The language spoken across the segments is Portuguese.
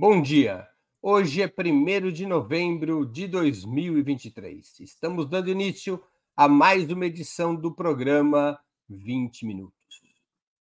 Bom dia. Hoje é 1 de novembro de 2023. Estamos dando início a mais uma edição do programa 20 Minutos.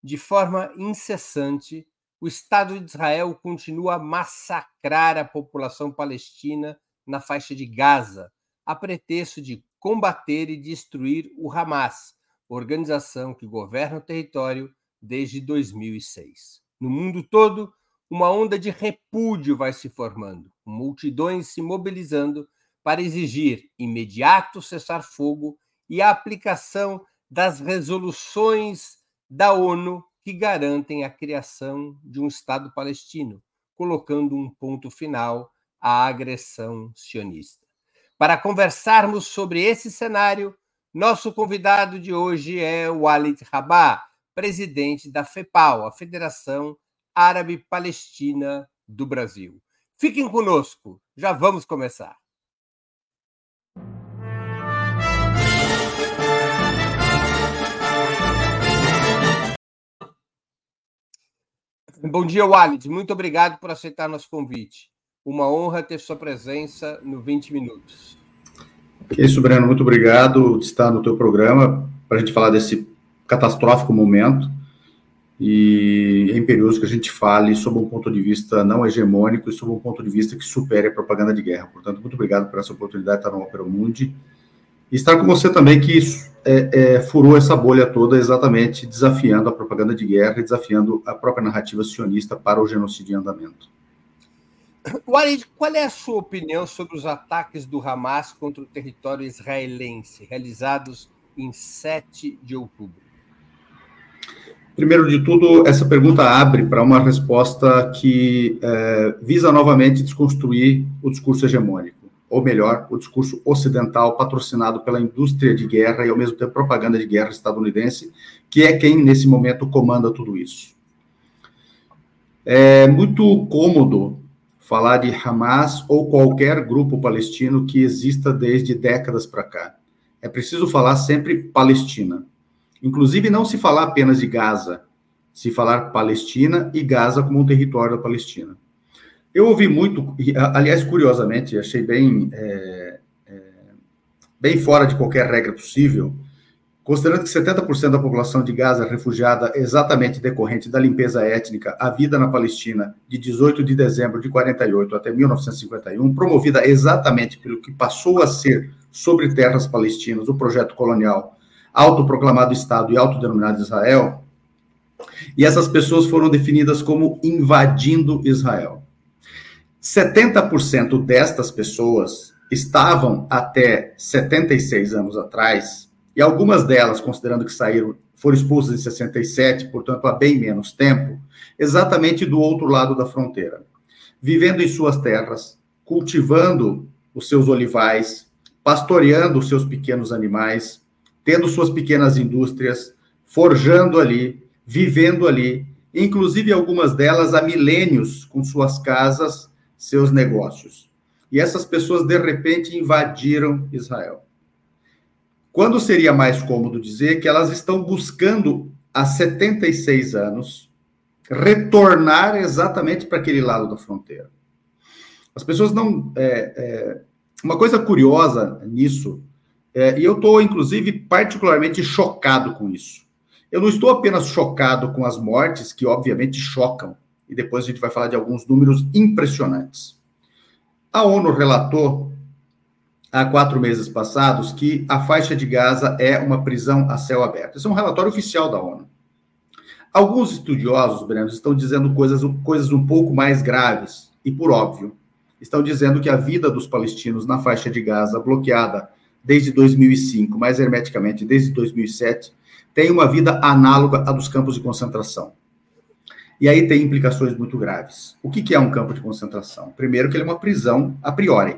De forma incessante, o Estado de Israel continua a massacrar a população palestina na faixa de Gaza, a pretexto de combater e destruir o Hamas, organização que governa o território desde 2006. No mundo todo, uma onda de repúdio vai se formando, multidões se mobilizando para exigir imediato cessar-fogo e a aplicação das resoluções da ONU que garantem a criação de um Estado palestino, colocando um ponto final à agressão sionista. Para conversarmos sobre esse cenário, nosso convidado de hoje é o Walid Rabah, presidente da FEPAL, a Federação Árabe-Palestina do Brasil. Fiquem conosco, já vamos começar. Bom dia, Walid. Muito obrigado por aceitar nosso convite. Uma honra ter sua presença no 20 Minutos. Isso, Breno. Muito obrigado de estar no teu programa para a gente falar desse catastrófico momento e é imperioso que a gente fale sob um ponto de vista não hegemônico e sob um ponto de vista que supere a propaganda de guerra. Portanto, muito obrigado por essa oportunidade de estar no Opera Mundi e estar com você também que é, é, furou essa bolha toda exatamente desafiando a propaganda de guerra e desafiando a própria narrativa sionista para o genocídio em andamento. Walid, qual é a sua opinião sobre os ataques do Hamas contra o território israelense realizados em 7 de outubro? Primeiro de tudo, essa pergunta abre para uma resposta que é, visa novamente desconstruir o discurso hegemônico, ou melhor, o discurso ocidental patrocinado pela indústria de guerra e ao mesmo tempo propaganda de guerra estadunidense, que é quem nesse momento comanda tudo isso. É muito cômodo falar de Hamas ou qualquer grupo palestino que exista desde décadas para cá. É preciso falar sempre Palestina Inclusive, não se falar apenas de Gaza, se falar Palestina e Gaza como um território da Palestina. Eu ouvi muito, aliás, curiosamente, achei bem, é, é, bem fora de qualquer regra possível, considerando que 70% da população de Gaza é refugiada exatamente decorrente da limpeza étnica, a vida na Palestina de 18 de dezembro de 48 até 1951, promovida exatamente pelo que passou a ser sobre terras palestinas o projeto colonial autoproclamado Estado e autodenominado Israel, e essas pessoas foram definidas como invadindo Israel. 70% destas pessoas estavam até 76 anos atrás, e algumas delas, considerando que saíram, foram expulsas em 67, portanto há bem menos tempo, exatamente do outro lado da fronteira, vivendo em suas terras, cultivando os seus olivais, pastoreando os seus pequenos animais, tendo suas pequenas indústrias, forjando ali, vivendo ali, inclusive algumas delas há milênios com suas casas, seus negócios. E essas pessoas, de repente, invadiram Israel. Quando seria mais cômodo dizer que elas estão buscando, há 76 anos, retornar exatamente para aquele lado da fronteira? As pessoas não. É, é, uma coisa curiosa nisso é, e eu estou, inclusive, particularmente chocado com isso. Eu não estou apenas chocado com as mortes, que obviamente chocam, e depois a gente vai falar de alguns números impressionantes. A ONU relatou há quatro meses passados que a faixa de Gaza é uma prisão a céu aberto. Esse é um relatório oficial da ONU. Alguns estudiosos, Breno, estão dizendo coisas, coisas um pouco mais graves, e por óbvio, estão dizendo que a vida dos palestinos na faixa de Gaza bloqueada desde 2005, mais hermeticamente desde 2007, tem uma vida análoga à dos campos de concentração. E aí tem implicações muito graves. O que, é um campo de concentração? Primeiro, que ele é uma prisão a priori.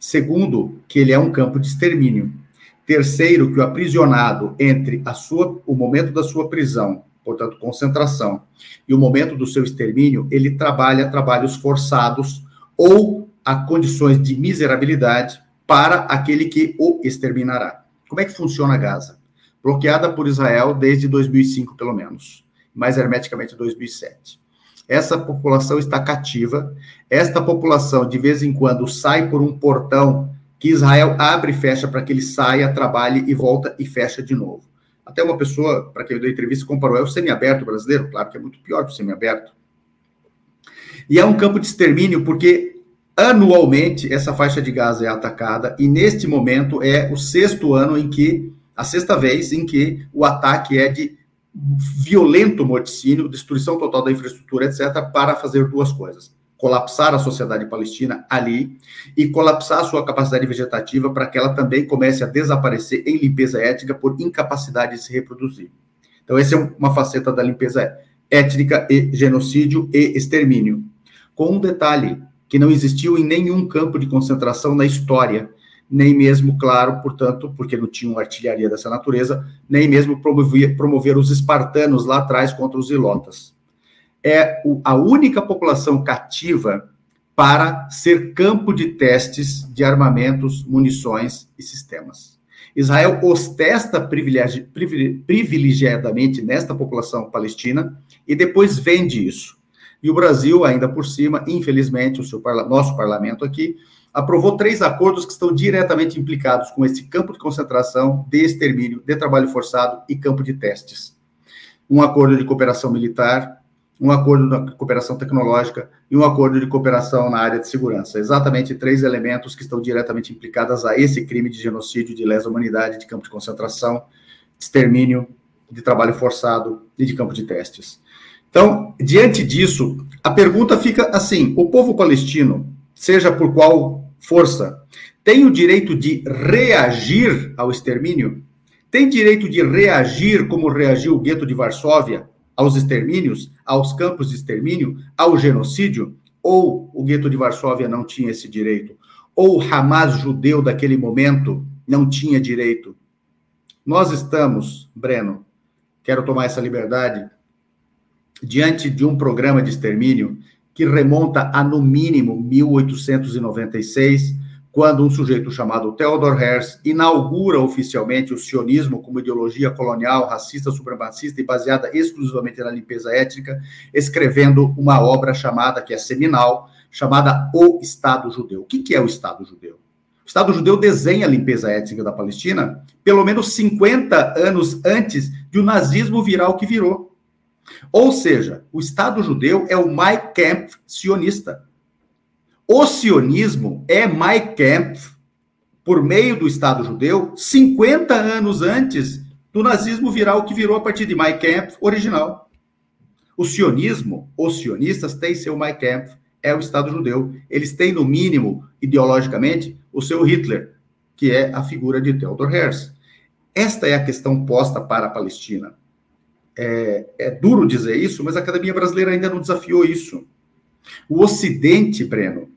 Segundo, que ele é um campo de extermínio. Terceiro, que o aprisionado entre a sua, o momento da sua prisão, portanto, concentração, e o momento do seu extermínio, ele trabalha trabalhos forçados ou a condições de miserabilidade para aquele que o exterminará. Como é que funciona Gaza? Bloqueada por Israel desde 2005, pelo menos, mais hermeticamente 2007. essa população está cativa. Esta população, de vez em quando, sai por um portão que Israel abre e fecha para que ele saia, trabalhe e volta e fecha de novo. Até uma pessoa, para quem eu dei entrevista, comparou, é o semiaberto brasileiro? Claro que é muito pior que o semiaberto. E é um campo de extermínio porque anualmente essa faixa de Gaza é atacada e neste momento é o sexto ano em que, a sexta vez em que o ataque é de violento morticínio, destruição total da infraestrutura, etc., para fazer duas coisas colapsar a sociedade palestina ali e colapsar a sua capacidade vegetativa para que ela também comece a desaparecer em limpeza étnica por incapacidade de se reproduzir. Então, essa é uma faceta da limpeza étnica e genocídio e extermínio. Com um detalhe, que não existiu em nenhum campo de concentração na história, nem mesmo, claro, portanto, porque não tinham artilharia dessa natureza, nem mesmo promover, promover os espartanos lá atrás contra os ilotas é a única população cativa para ser campo de testes de armamentos, munições e sistemas. Israel ostesta privilegi privilegiadamente nesta população palestina e depois vende isso. E o Brasil, ainda por cima, infelizmente, o seu nosso parlamento aqui, aprovou três acordos que estão diretamente implicados com esse campo de concentração, de extermínio, de trabalho forçado e campo de testes. Um acordo de cooperação militar, um acordo de cooperação tecnológica e um acordo de cooperação na área de segurança. Exatamente três elementos que estão diretamente implicados a esse crime de genocídio, de lesa humanidade, de campo de concentração, de extermínio, de trabalho forçado e de campo de testes. Então, diante disso, a pergunta fica assim: o povo palestino, seja por qual força, tem o direito de reagir ao extermínio? Tem direito de reagir como reagiu o gueto de Varsóvia aos extermínios, aos campos de extermínio, ao genocídio, ou o gueto de Varsóvia não tinha esse direito, ou o Hamas judeu daquele momento não tinha direito. Nós estamos, Breno, quero tomar essa liberdade, diante de um programa de extermínio que remonta a no mínimo 1896, quando um sujeito chamado Theodor Herz inaugura oficialmente o sionismo como ideologia colonial, racista, supremacista e baseada exclusivamente na limpeza étnica, escrevendo uma obra chamada, que é seminal, chamada O Estado Judeu. O que é o Estado Judeu? O Estado Judeu desenha a limpeza étnica da Palestina pelo menos 50 anos antes de o nazismo virar o que virou. Ou seja, o Estado Judeu é o Mein Kampf sionista. O sionismo é Mein Kampf, por meio do Estado judeu, 50 anos antes do nazismo virar o que virou a partir de Mein Kampf original. O sionismo, os sionistas têm seu Mein Kampf, é o Estado judeu. Eles têm, no mínimo, ideologicamente, o seu Hitler, que é a figura de Theodor Herzl. Esta é a questão posta para a Palestina. É, é duro dizer isso, mas a Academia Brasileira ainda não desafiou isso. O Ocidente, Breno,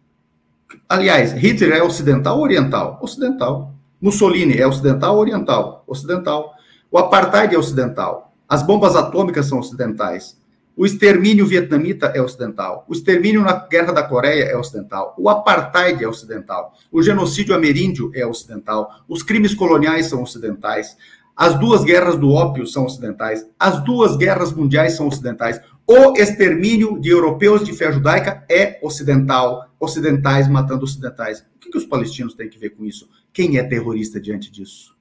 Aliás, Hitler é ocidental ou oriental? Ocidental. Mussolini é ocidental ou oriental? Ocidental. O apartheid é ocidental. As bombas atômicas são ocidentais. O extermínio vietnamita é ocidental. O extermínio na Guerra da Coreia é ocidental. O apartheid é ocidental. O genocídio ameríndio é ocidental. Os crimes coloniais são ocidentais. As duas guerras do ópio são ocidentais. As duas guerras mundiais são ocidentais. O extermínio de europeus de fé judaica é ocidental, ocidentais matando ocidentais. O que, que os palestinos têm que ver com isso? Quem é terrorista diante disso?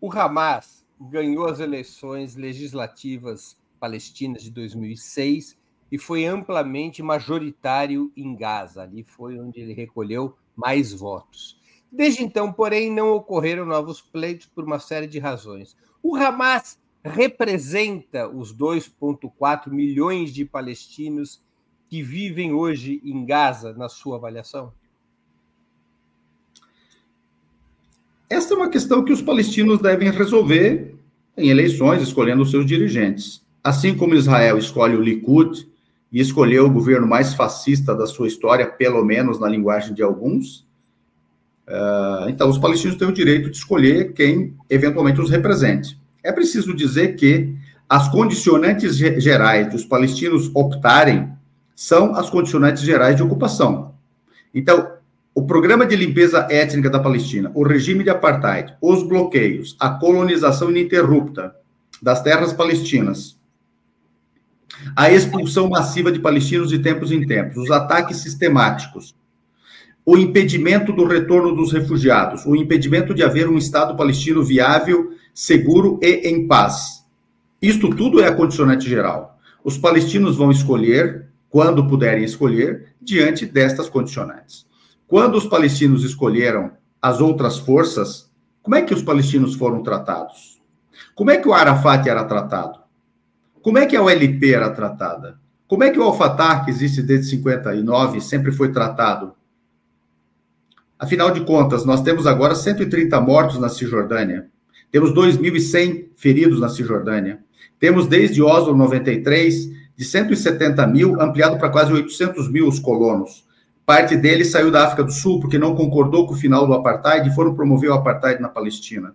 O Hamas ganhou as eleições legislativas palestinas de 2006 e foi amplamente majoritário em Gaza. Ali foi onde ele recolheu mais votos. Desde então, porém, não ocorreram novos pleitos por uma série de razões. O Hamas representa os 2,4 milhões de palestinos que vivem hoje em Gaza, na sua avaliação? Esta é uma questão que os palestinos devem resolver em eleições, escolhendo seus dirigentes. Assim como Israel escolhe o Likud e escolheu o governo mais fascista da sua história, pelo menos na linguagem de alguns, Uh, então, os palestinos têm o direito de escolher quem eventualmente os represente. É preciso dizer que as condicionantes gerais dos palestinos optarem são as condicionantes gerais de ocupação. Então, o programa de limpeza étnica da Palestina, o regime de apartheid, os bloqueios, a colonização ininterrupta das terras palestinas, a expulsão massiva de palestinos de tempos em tempos, os ataques sistemáticos, o impedimento do retorno dos refugiados, o impedimento de haver um Estado palestino viável, seguro e em paz. Isto tudo é a condicionante geral. Os palestinos vão escolher, quando puderem escolher, diante destas condicionantes. Quando os palestinos escolheram as outras forças, como é que os palestinos foram tratados? Como é que o Arafat era tratado? Como é que a OLP era tratada? Como é que o Al-Fatah, que existe desde 59, sempre foi tratado? Afinal de contas, nós temos agora 130 mortos na Cisjordânia. Temos 2.100 feridos na Cisjordânia. Temos desde Oslo 93, de 170 mil, ampliado para quase 800 mil os colonos. Parte deles saiu da África do Sul porque não concordou com o final do apartheid e foram promover o apartheid na Palestina.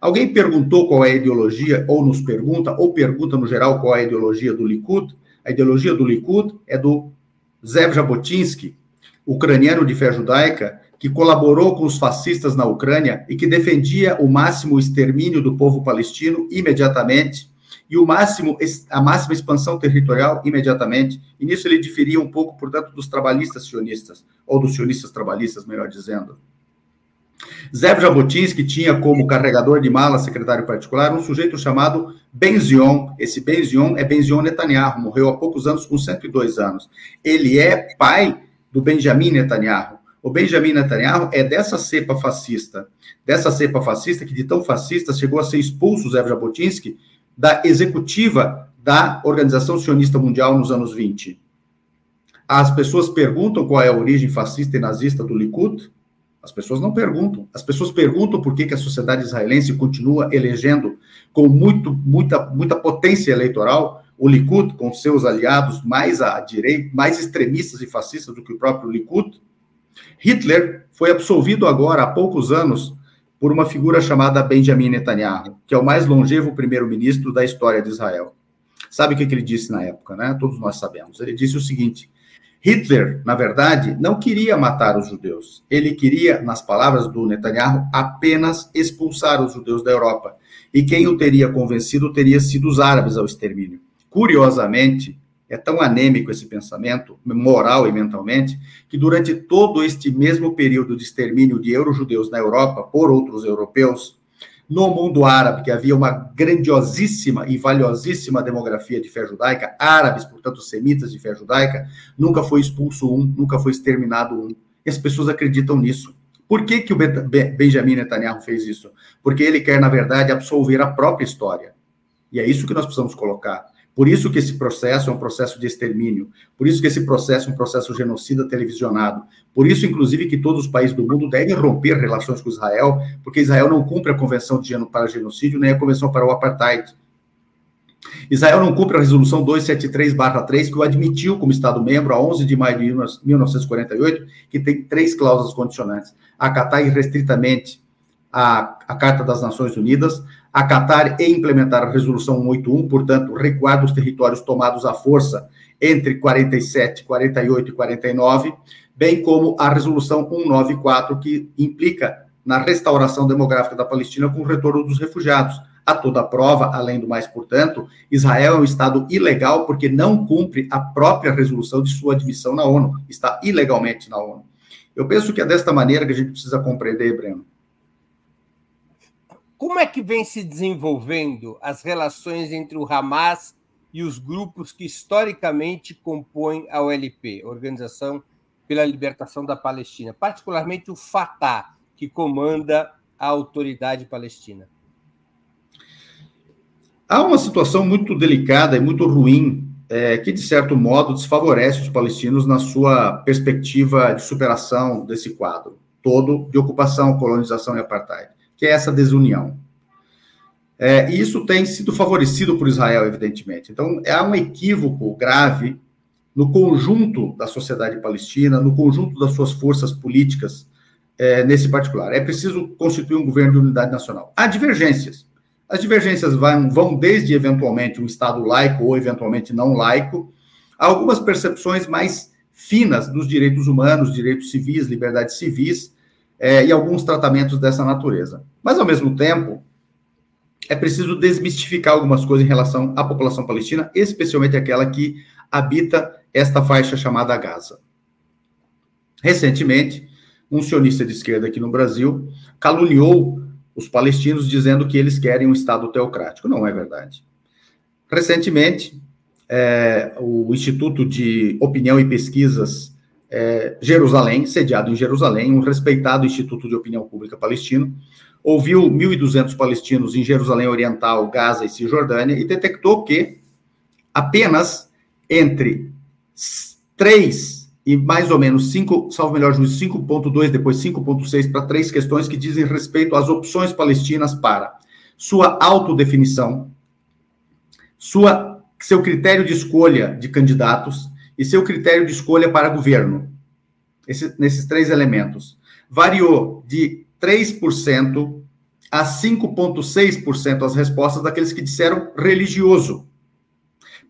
Alguém perguntou qual é a ideologia, ou nos pergunta, ou pergunta no geral qual é a ideologia do Likud? A ideologia do Likud é do Zev Jabotinsky, ucraniano de fé judaica, que colaborou com os fascistas na Ucrânia e que defendia o máximo extermínio do povo palestino imediatamente e o máximo a máxima expansão territorial imediatamente. E nisso ele diferia um pouco, portanto, dos trabalhistas sionistas ou dos sionistas trabalhistas, melhor dizendo. Zev Jabotinsky tinha como carregador de mala, secretário particular, um sujeito chamado Benzion. Esse Benzion é Benzion Netanyahu, morreu há poucos anos, com 102 anos. Ele é pai do Benjamin Netanyahu. O Benjamin Netanyahu é dessa cepa fascista, dessa cepa fascista que de tão fascista chegou a ser expulso, Zev Jabotinsky, da executiva da Organização Sionista Mundial nos anos 20. As pessoas perguntam qual é a origem fascista e nazista do Likud. As pessoas não perguntam. As pessoas perguntam por que, que a sociedade israelense continua elegendo com muito, muita, muita potência eleitoral o Likud com seus aliados mais à direita, mais extremistas e fascistas do que o próprio Likud. Hitler foi absolvido agora há poucos anos por uma figura chamada Benjamin Netanyahu, que é o mais longevo primeiro-ministro da história de Israel. Sabe o que, que ele disse na época, né? Todos nós sabemos. Ele disse o seguinte: Hitler, na verdade, não queria matar os judeus. Ele queria, nas palavras do Netanyahu, apenas expulsar os judeus da Europa. E quem o teria convencido teria sido os árabes ao extermínio. Curiosamente, é tão anêmico esse pensamento, moral e mentalmente, que durante todo este mesmo período de extermínio de euro-judeus na Europa por outros europeus, no mundo árabe, que havia uma grandiosíssima e valiosíssima demografia de fé judaica, árabes, portanto, semitas de fé judaica, nunca foi expulso um, nunca foi exterminado um. E as pessoas acreditam nisso. Por que, que o Benjamin Netanyahu fez isso? Porque ele quer, na verdade, absolver a própria história. E é isso que nós precisamos colocar. Por isso que esse processo é um processo de extermínio, por isso que esse processo é um processo genocida televisionado, por isso, inclusive, que todos os países do mundo devem romper relações com Israel, porque Israel não cumpre a Convenção de para Genocídio, nem a Convenção para o Apartheid. Israel não cumpre a Resolução 273-3, que o admitiu como Estado-membro a 11 de maio de 1948, que tem três cláusulas condicionantes. Acatar irrestritamente a, a Carta das Nações Unidas, acatar e implementar a Resolução 181, portanto, recuar dos territórios tomados à força entre 47, 48 e 49, bem como a Resolução 194, que implica na restauração demográfica da Palestina com o retorno dos refugiados. A toda prova, além do mais, portanto, Israel é um Estado ilegal porque não cumpre a própria resolução de sua admissão na ONU, está ilegalmente na ONU. Eu penso que é desta maneira que a gente precisa compreender, Breno. Como é que vem se desenvolvendo as relações entre o Hamas e os grupos que historicamente compõem a OLP, Organização pela Libertação da Palestina, particularmente o Fatah, que comanda a autoridade palestina? Há uma situação muito delicada e muito ruim é, que, de certo modo, desfavorece os palestinos na sua perspectiva de superação desse quadro todo de ocupação, colonização e apartheid que é essa desunião. É, e isso tem sido favorecido por Israel, evidentemente. Então, há um equívoco grave no conjunto da sociedade palestina, no conjunto das suas forças políticas, é, nesse particular. É preciso constituir um governo de unidade nacional. Há divergências. As divergências vão, vão desde, eventualmente, um Estado laico ou, eventualmente, não laico, a algumas percepções mais finas dos direitos humanos, direitos civis, liberdades civis é, e alguns tratamentos dessa natureza. Mas, ao mesmo tempo, é preciso desmistificar algumas coisas em relação à população palestina, especialmente aquela que habita esta faixa chamada Gaza. Recentemente, um sionista de esquerda aqui no Brasil caluniou os palestinos dizendo que eles querem um Estado teocrático. Não é verdade. Recentemente, é, o Instituto de Opinião e Pesquisas é, Jerusalém, sediado em Jerusalém, um respeitado Instituto de Opinião Pública palestino, ouviu 1.200 palestinos em Jerusalém Oriental, Gaza e Cisjordânia e detectou que apenas entre 3 e mais ou menos 5, salvo melhor juízo, 5.2, depois 5.6 para três questões que dizem respeito às opções palestinas para sua autodefinição, sua, seu critério de escolha de candidatos e seu critério de escolha para governo. Esse, nesses três elementos. Variou de 3% a 5,6% as respostas daqueles que disseram religioso.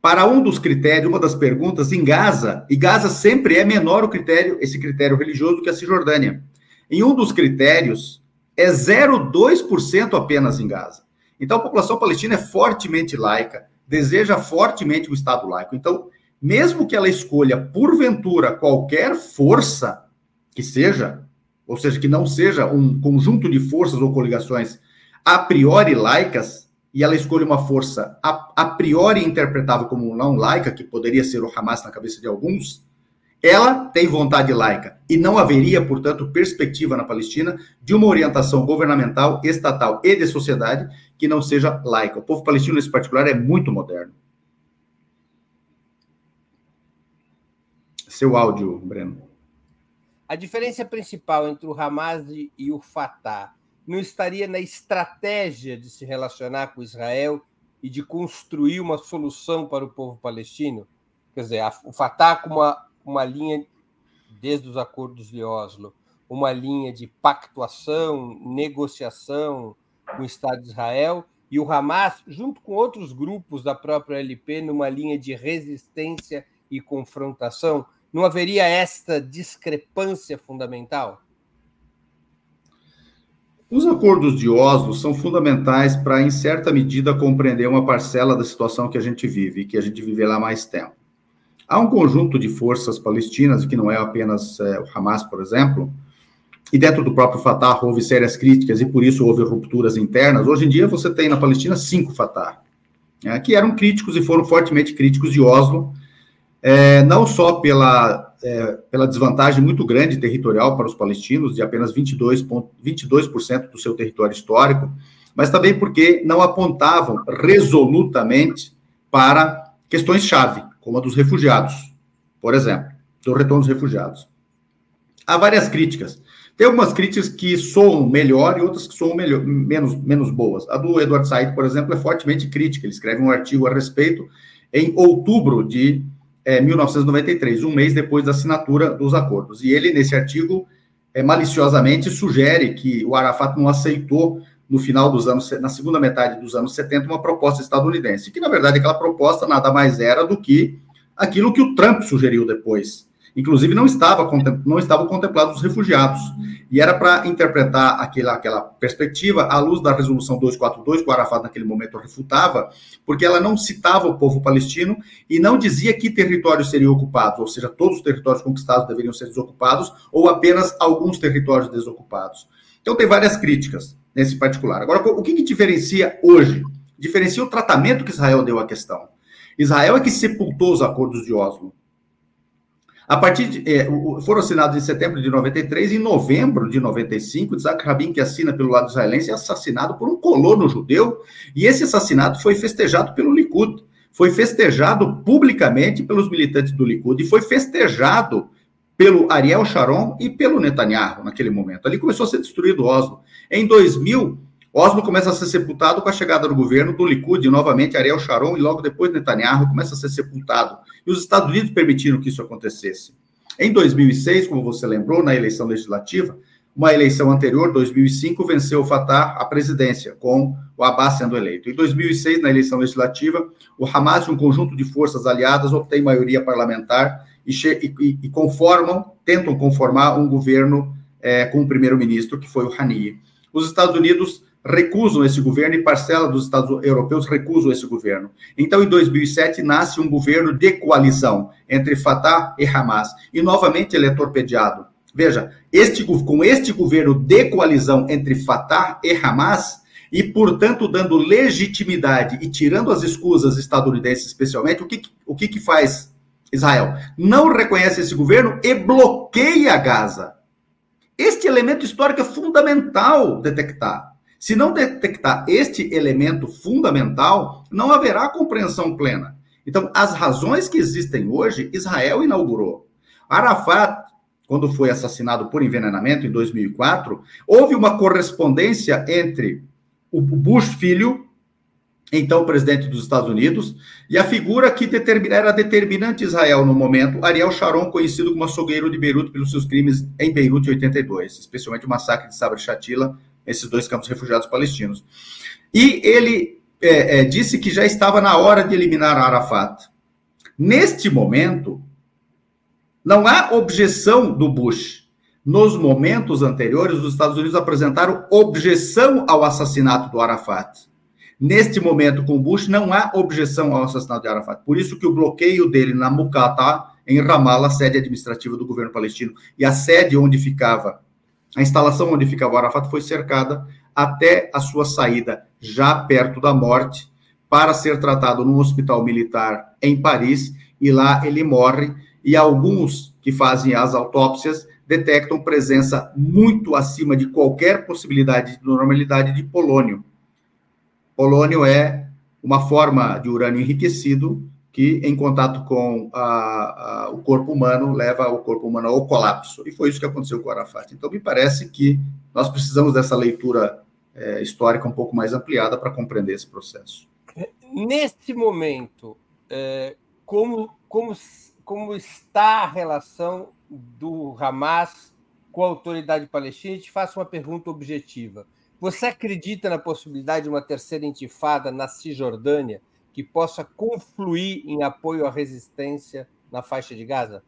Para um dos critérios, uma das perguntas, em Gaza, e Gaza sempre é menor o critério, esse critério religioso, do que a Cisjordânia. Em um dos critérios, é 0,2% apenas em Gaza. Então, a população palestina é fortemente laica, deseja fortemente o Estado laico. Então, mesmo que ela escolha, porventura, qualquer força que seja, ou seja, que não seja um conjunto de forças ou coligações a priori laicas, e ela escolhe uma força a, a priori interpretável como não laica, que poderia ser o Hamas na cabeça de alguns, ela tem vontade laica. E não haveria, portanto, perspectiva na Palestina de uma orientação governamental, estatal e de sociedade que não seja laica. O povo palestino, nesse particular, é muito moderno. Seu áudio, Breno. A diferença principal entre o Hamas e o Fatah não estaria na estratégia de se relacionar com Israel e de construir uma solução para o povo palestino? Quer dizer, o Fatah com uma, uma linha, desde os acordos de Oslo, uma linha de pactuação, negociação com o Estado de Israel, e o Hamas, junto com outros grupos da própria LP, numa linha de resistência e confrontação. Não haveria esta discrepância fundamental? Os acordos de Oslo são fundamentais para, em certa medida, compreender uma parcela da situação que a gente vive, e que a gente vive lá mais tempo. Há um conjunto de forças palestinas, que não é apenas é, o Hamas, por exemplo, e dentro do próprio Fatah houve sérias críticas e por isso houve rupturas internas. Hoje em dia você tem na Palestina cinco Fatah, né, que eram críticos e foram fortemente críticos de Oslo, é, não só pela, é, pela desvantagem muito grande territorial para os palestinos, de apenas 22%, 22 do seu território histórico, mas também porque não apontavam resolutamente para questões-chave, como a dos refugiados, por exemplo, do retorno dos refugiados. Há várias críticas. Tem algumas críticas que soam melhor e outras que soam melhor, menos, menos boas. A do Edward Said, por exemplo, é fortemente crítica. Ele escreve um artigo a respeito em outubro de é, 1993, um mês depois da assinatura dos acordos. E ele, nesse artigo, é, maliciosamente sugere que o Arafat não aceitou, no final dos anos, na segunda metade dos anos 70, uma proposta estadunidense, que, na verdade, aquela proposta nada mais era do que aquilo que o Trump sugeriu depois, Inclusive, não, estava, não estavam contemplados os refugiados. E era para interpretar aquela, aquela perspectiva à luz da resolução 242, que o Arafat naquele momento refutava, porque ela não citava o povo palestino e não dizia que territórios seriam ocupados, ou seja, todos os territórios conquistados deveriam ser desocupados, ou apenas alguns territórios desocupados. Então, tem várias críticas nesse particular. Agora, o que, que diferencia hoje? Diferencia o tratamento que Israel deu à questão. Israel é que sepultou os acordos de Oslo. A partir de, é, foram assinados em setembro de 93, em novembro de 95, Isaac Rabin, que assina pelo lado israelense, é assassinado por um colono judeu, e esse assassinato foi festejado pelo Likud, foi festejado publicamente pelos militantes do Likud, e foi festejado pelo Ariel Sharon e pelo Netanyahu naquele momento. Ali começou a ser destruído Oslo. Em 2000, Oslo começa a ser sepultado com a chegada do governo do Likud, novamente Ariel Sharon, e logo depois Netanyahu começa a ser sepultado. E os Estados Unidos permitiram que isso acontecesse. Em 2006, como você lembrou, na eleição legislativa, uma eleição anterior, 2005, venceu o Fatah a presidência, com o Abbas sendo eleito. Em 2006, na eleição legislativa, o Hamas e um conjunto de forças aliadas obtém maioria parlamentar e, e, e conformam, tentam conformar um governo é, com o primeiro-ministro, que foi o Haniye. Os Estados Unidos recusam esse governo e parcela dos Estados europeus recusam esse governo. Então, em 2007, nasce um governo de coalizão entre Fatah e Hamas. E, novamente, ele é torpedeado. Veja, este, com este governo de coalizão entre Fatah e Hamas, e, portanto, dando legitimidade e tirando as escusas estadunidenses, especialmente, o que, o que, que faz Israel? Não reconhece esse governo e bloqueia Gaza. Este elemento histórico é fundamental detectar. Se não detectar este elemento fundamental, não haverá compreensão plena. Então, as razões que existem hoje, Israel inaugurou. Arafat, quando foi assassinado por envenenamento em 2004, houve uma correspondência entre o Bush filho, então presidente dos Estados Unidos, e a figura que era determinante Israel no momento, Ariel Sharon, conhecido como açougueiro de Beirute pelos seus crimes em Beirute em 82, especialmente o massacre de Sabra Shatila, esses dois campos refugiados palestinos. E ele é, é, disse que já estava na hora de eliminar Arafat. Neste momento, não há objeção do Bush. Nos momentos anteriores, os Estados Unidos apresentaram objeção ao assassinato do Arafat. Neste momento, com Bush, não há objeção ao assassinato de Arafat. Por isso que o bloqueio dele na Mukata, em Ramallah, sede administrativa do governo palestino, e a sede onde ficava, a instalação onde ficava o Arafat foi cercada até a sua saída, já perto da morte, para ser tratado num hospital militar em Paris, e lá ele morre, e alguns que fazem as autópsias detectam presença muito acima de qualquer possibilidade de normalidade de polônio. Polônio é uma forma de urânio enriquecido que, em contato com a, a, o corpo humano, leva o corpo humano ao colapso. E foi isso que aconteceu com o Arafat. Então, me parece que nós precisamos dessa leitura é, histórica um pouco mais ampliada para compreender esse processo. Neste momento, é, como, como, como está a relação do Hamas com a autoridade palestina, e te faço uma pergunta objetiva. Você acredita na possibilidade de uma terceira intifada na Cisjordânia que possa confluir em apoio à resistência na faixa de Gaza?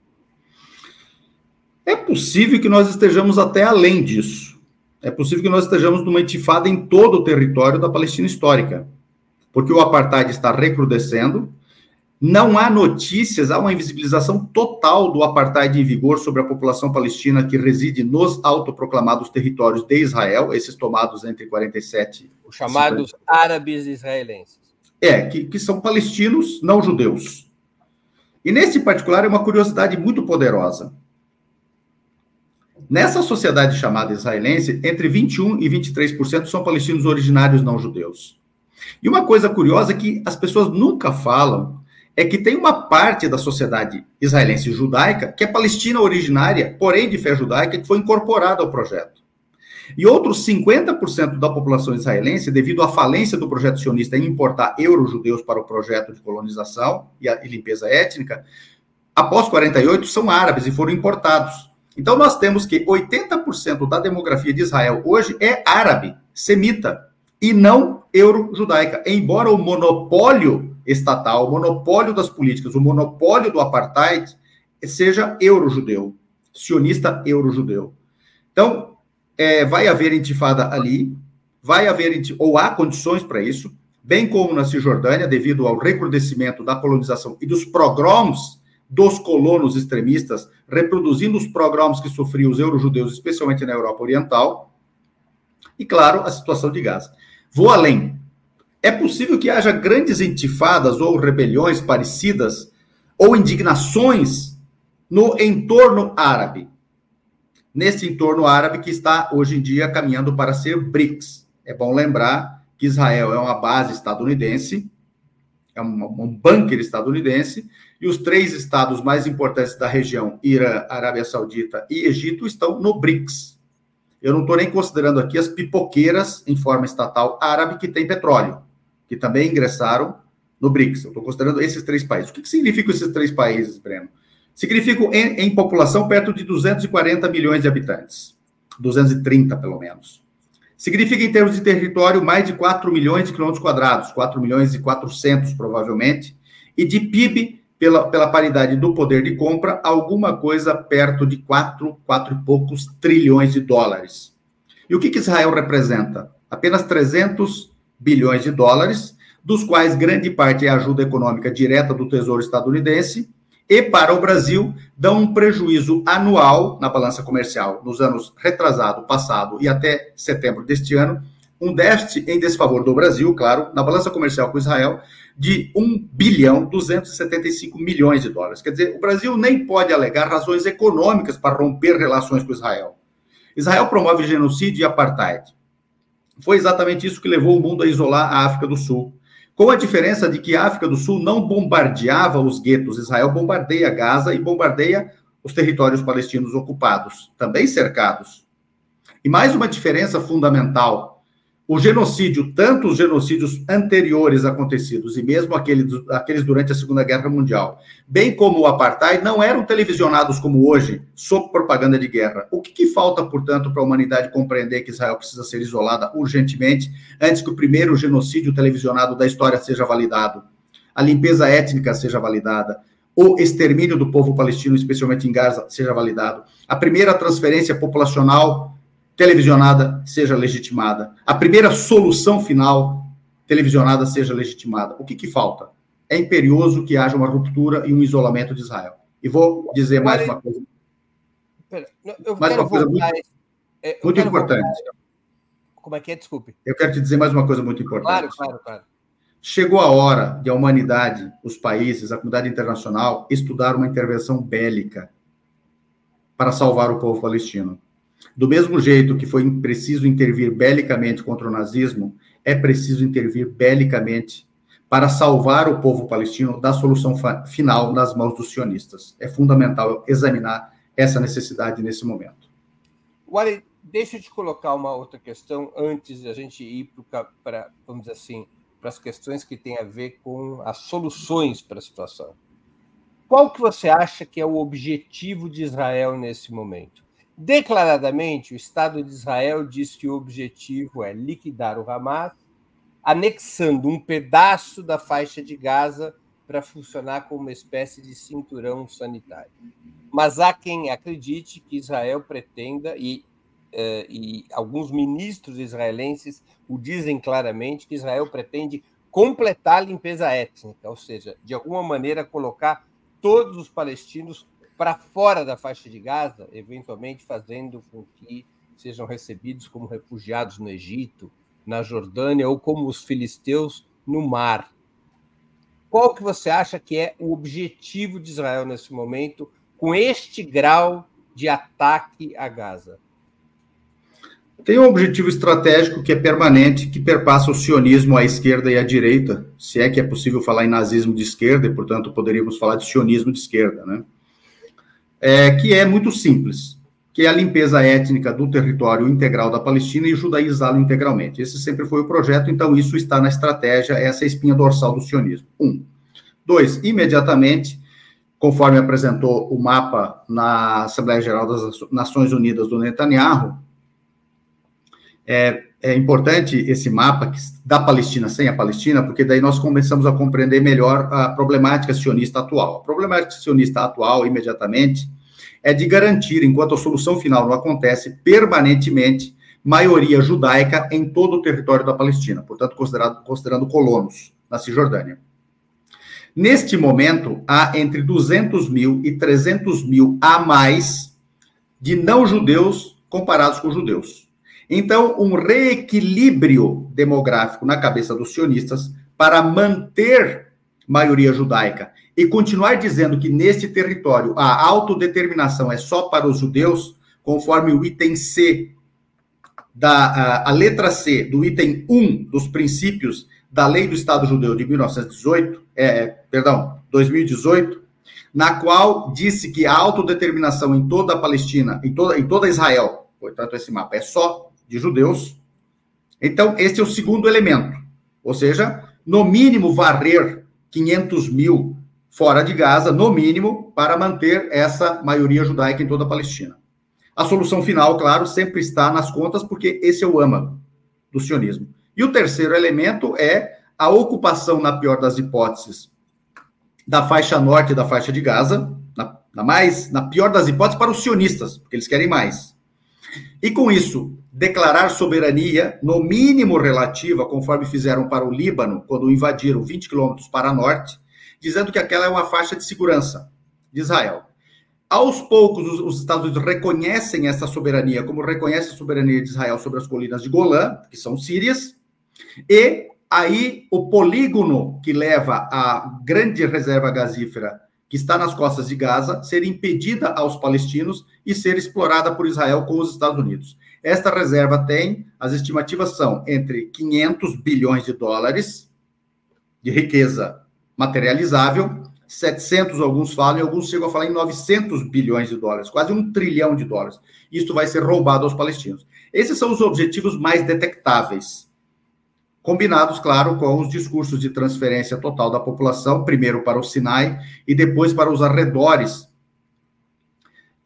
É possível que nós estejamos até além disso. É possível que nós estejamos numa intifada em todo o território da Palestina histórica, porque o apartheid está recrudescendo, não há notícias, há uma invisibilização total do apartheid em vigor sobre a população palestina que reside nos autoproclamados territórios de Israel, esses tomados entre 47 Os chamados 50. árabes israelenses. É, que, que são palestinos não judeus. E nesse particular é uma curiosidade muito poderosa. Nessa sociedade chamada israelense, entre 21 e 23% são palestinos originários não judeus. E uma coisa curiosa que as pessoas nunca falam é que tem uma parte da sociedade israelense judaica que é palestina originária, porém de fé judaica, que foi incorporada ao projeto. E outros 50% da população israelense, devido à falência do projeto sionista em importar euro-judeus para o projeto de colonização e, a, e limpeza étnica, após 48 são árabes e foram importados. Então nós temos que 80% da demografia de Israel hoje é árabe, semita, e não euro-judaica, embora o monopólio estatal, o monopólio das políticas, o monopólio do apartheid seja euro-judeu, sionista euro-judeu. Então, é, vai haver intifada ali, vai haver, ou há condições para isso, bem como na Cisjordânia, devido ao recrudescimento da colonização e dos pogroms dos colonos extremistas, reproduzindo os pogroms que sofriam os euro-judeus, especialmente na Europa Oriental, e, claro, a situação de Gaza. Vou além. É possível que haja grandes intifadas ou rebeliões parecidas ou indignações no entorno árabe. Nesse entorno árabe que está hoje em dia caminhando para ser BRICS. É bom lembrar que Israel é uma base estadunidense, é um, um bunker estadunidense, e os três estados mais importantes da região, Irã, Arábia Saudita e Egito, estão no BRICS. Eu não estou nem considerando aqui as pipoqueiras em forma estatal árabe que tem petróleo que também ingressaram no BRICS. Eu estou considerando esses três países. O que, que significam esses três países, Breno? Significam, em, em, população, perto de 240 milhões de habitantes. 230, pelo menos. Significa, em termos de território, mais de 4 milhões de quilômetros quadrados, 4 milhões e 400, provavelmente, e de PIB pela, pela paridade do poder de compra, alguma coisa perto de 4, 4 e poucos trilhões de dólares. E o que, que Israel representa? Apenas 300 bilhões de dólares, dos quais grande parte é ajuda econômica direta do Tesouro estadunidense, e para o Brasil dão um prejuízo anual na balança comercial nos anos retrasado, passado e até setembro deste ano, um déficit em desfavor do Brasil, claro, na balança comercial com Israel, de 1 bilhão 275 milhões de dólares. Quer dizer, o Brasil nem pode alegar razões econômicas para romper relações com Israel. Israel promove genocídio e apartheid. Foi exatamente isso que levou o mundo a isolar a África do Sul. Com a diferença de que a África do Sul não bombardeava os guetos, Israel bombardeia Gaza e bombardeia os territórios palestinos ocupados, também cercados. E mais uma diferença fundamental o genocídio, tanto os genocídios anteriores acontecidos e mesmo aqueles, aqueles durante a Segunda Guerra Mundial, bem como o apartheid, não eram televisionados como hoje, sob propaganda de guerra. O que, que falta, portanto, para a humanidade compreender que Israel precisa ser isolada urgentemente antes que o primeiro genocídio televisionado da história seja validado, a limpeza étnica seja validada, o extermínio do povo palestino, especialmente em Gaza, seja validado, a primeira transferência populacional televisionada seja legitimada. A primeira solução final televisionada seja legitimada. O que, que falta? É imperioso que haja uma ruptura e um isolamento de Israel. E vou dizer mais uma coisa. mais uma coisa muito, é, muito importante. Voltar. Como é que é? Desculpe. Eu quero te dizer mais uma coisa muito importante. Claro, claro, claro. Chegou a hora de a humanidade, os países, a comunidade internacional estudar uma intervenção bélica para salvar o povo palestino. Do mesmo jeito que foi preciso intervir belicamente contra o nazismo, é preciso intervir belicamente para salvar o povo palestino da solução final nas mãos dos sionistas. É fundamental examinar essa necessidade nesse momento. Wally, deixa eu te colocar uma outra questão antes de a gente ir para, vamos dizer assim, para as questões que têm a ver com as soluções para a situação. Qual que você acha que é o objetivo de Israel nesse momento? Declaradamente, o Estado de Israel diz que o objetivo é liquidar o Hamas, anexando um pedaço da faixa de Gaza para funcionar como uma espécie de cinturão sanitário. Mas há quem acredite que Israel pretenda, e, uh, e alguns ministros israelenses o dizem claramente, que Israel pretende completar a limpeza étnica, ou seja, de alguma maneira colocar todos os palestinos para fora da faixa de Gaza, eventualmente fazendo com que sejam recebidos como refugiados no Egito, na Jordânia ou como os filisteus no mar. Qual que você acha que é o objetivo de Israel nesse momento com este grau de ataque a Gaza? Tem um objetivo estratégico que é permanente, que perpassa o sionismo à esquerda e à direita, se é que é possível falar em nazismo de esquerda, e, portanto, poderíamos falar de sionismo de esquerda, né? É, que é muito simples, que é a limpeza étnica do território integral da Palestina e judaizá-lo integralmente. Esse sempre foi o projeto, então isso está na estratégia, essa é espinha dorsal do sionismo. Um. Dois, imediatamente, conforme apresentou o mapa na Assembleia Geral das Nações Unidas do Netanyahu, é, é importante esse mapa da Palestina sem a Palestina, porque daí nós começamos a compreender melhor a problemática sionista atual. A problemática sionista atual, imediatamente, é de garantir, enquanto a solução final não acontece, permanentemente maioria judaica em todo o território da Palestina, portanto, considerado, considerando colonos na Cisjordânia. Neste momento, há entre 200 mil e 300 mil a mais de não-judeus comparados com judeus. Então, um reequilíbrio demográfico na cabeça dos sionistas para manter maioria judaica e continuar dizendo que neste território a autodeterminação é só para os judeus, conforme o item C da a, a letra C do item 1 dos princípios da Lei do Estado Judeu de 1918, é, perdão, 2018, na qual disse que a autodeterminação em toda a Palestina, em toda, em toda Israel, portanto esse mapa é só de judeus. Então, esse é o segundo elemento. Ou seja, no mínimo, varrer 500 mil fora de Gaza, no mínimo, para manter essa maioria judaica em toda a Palestina. A solução final, claro, sempre está nas contas, porque esse é o âmago do sionismo. E o terceiro elemento é a ocupação, na pior das hipóteses, da faixa norte da faixa de Gaza, na, na, mais, na pior das hipóteses, para os sionistas, porque eles querem mais. E com isso, declarar soberania, no mínimo relativa, conforme fizeram para o Líbano, quando invadiram 20 quilômetros para norte, dizendo que aquela é uma faixa de segurança de Israel. Aos poucos, os, os Estados Unidos reconhecem essa soberania, como reconhece a soberania de Israel sobre as colinas de Golã, que são sírias, e aí o polígono que leva à grande reserva gasífera que está nas costas de Gaza ser impedida aos palestinos e ser explorada por Israel com os Estados Unidos. Esta reserva tem, as estimativas são entre 500 bilhões de dólares de riqueza materializável 700, alguns falam, e alguns chegam a falar em 900 bilhões de dólares, quase um trilhão de dólares. Isso vai ser roubado aos palestinos. Esses são os objetivos mais detectáveis, combinados, claro, com os discursos de transferência total da população, primeiro para o Sinai e depois para os arredores,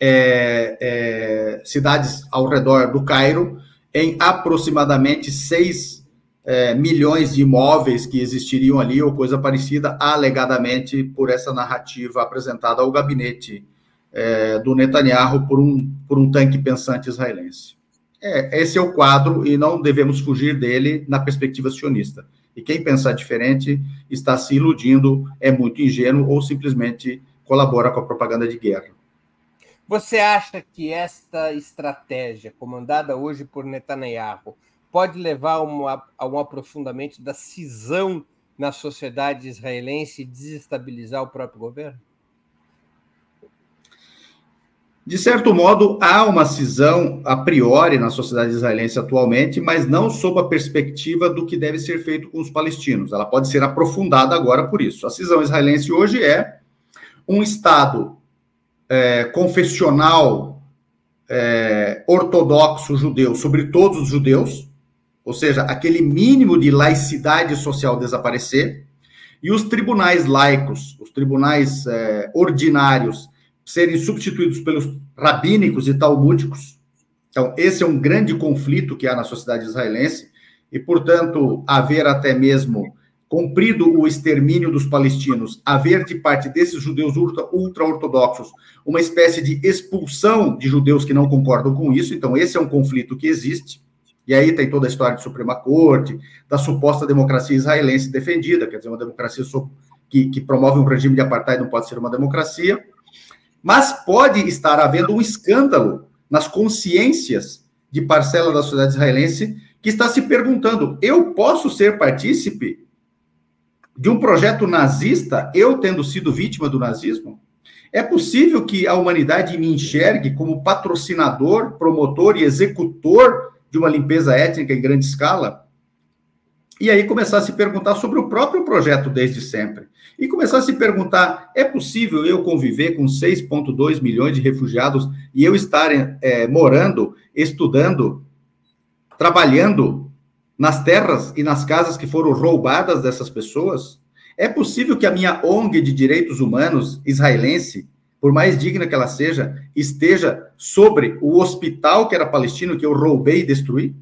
é, é, cidades ao redor do Cairo, em aproximadamente 6 é, milhões de imóveis que existiriam ali ou coisa parecida, alegadamente por essa narrativa apresentada ao gabinete é, do Netanyahu por um, por um tanque pensante israelense. É, esse é o quadro e não devemos fugir dele na perspectiva sionista. E quem pensar diferente está se iludindo, é muito ingênuo ou simplesmente colabora com a propaganda de guerra. Você acha que esta estratégia, comandada hoje por Netanyahu, pode levar a um aprofundamento da cisão na sociedade israelense e desestabilizar o próprio governo? De certo modo, há uma cisão a priori na sociedade israelense atualmente, mas não sob a perspectiva do que deve ser feito com os palestinos. Ela pode ser aprofundada agora por isso. A cisão israelense hoje é um Estado é, confessional é, ortodoxo judeu sobre todos os judeus, ou seja, aquele mínimo de laicidade social desaparecer, e os tribunais laicos, os tribunais é, ordinários, serem substituídos pelos rabínicos e talmúdicos. Então, esse é um grande conflito que há na sociedade israelense, e, portanto, haver até mesmo cumprido o extermínio dos palestinos, haver de parte desses judeus ultra-ortodoxos uma espécie de expulsão de judeus que não concordam com isso. Então, esse é um conflito que existe. E aí tem toda a história de Suprema Corte, da suposta democracia israelense defendida, quer dizer, uma democracia que, que promove um regime de apartheid não pode ser uma democracia. Mas pode estar havendo um escândalo nas consciências de parcela da sociedade israelense que está se perguntando: eu posso ser partícipe de um projeto nazista, eu tendo sido vítima do nazismo? É possível que a humanidade me enxergue como patrocinador, promotor e executor de uma limpeza étnica em grande escala, e aí começar a se perguntar sobre o próprio projeto desde sempre. E começar a se perguntar: é possível eu conviver com 6,2 milhões de refugiados e eu estar é, morando, estudando, trabalhando nas terras e nas casas que foram roubadas dessas pessoas? É possível que a minha ONG de direitos humanos israelense por mais digna que ela seja, esteja sobre o hospital que era palestino, que eu roubei e destruí?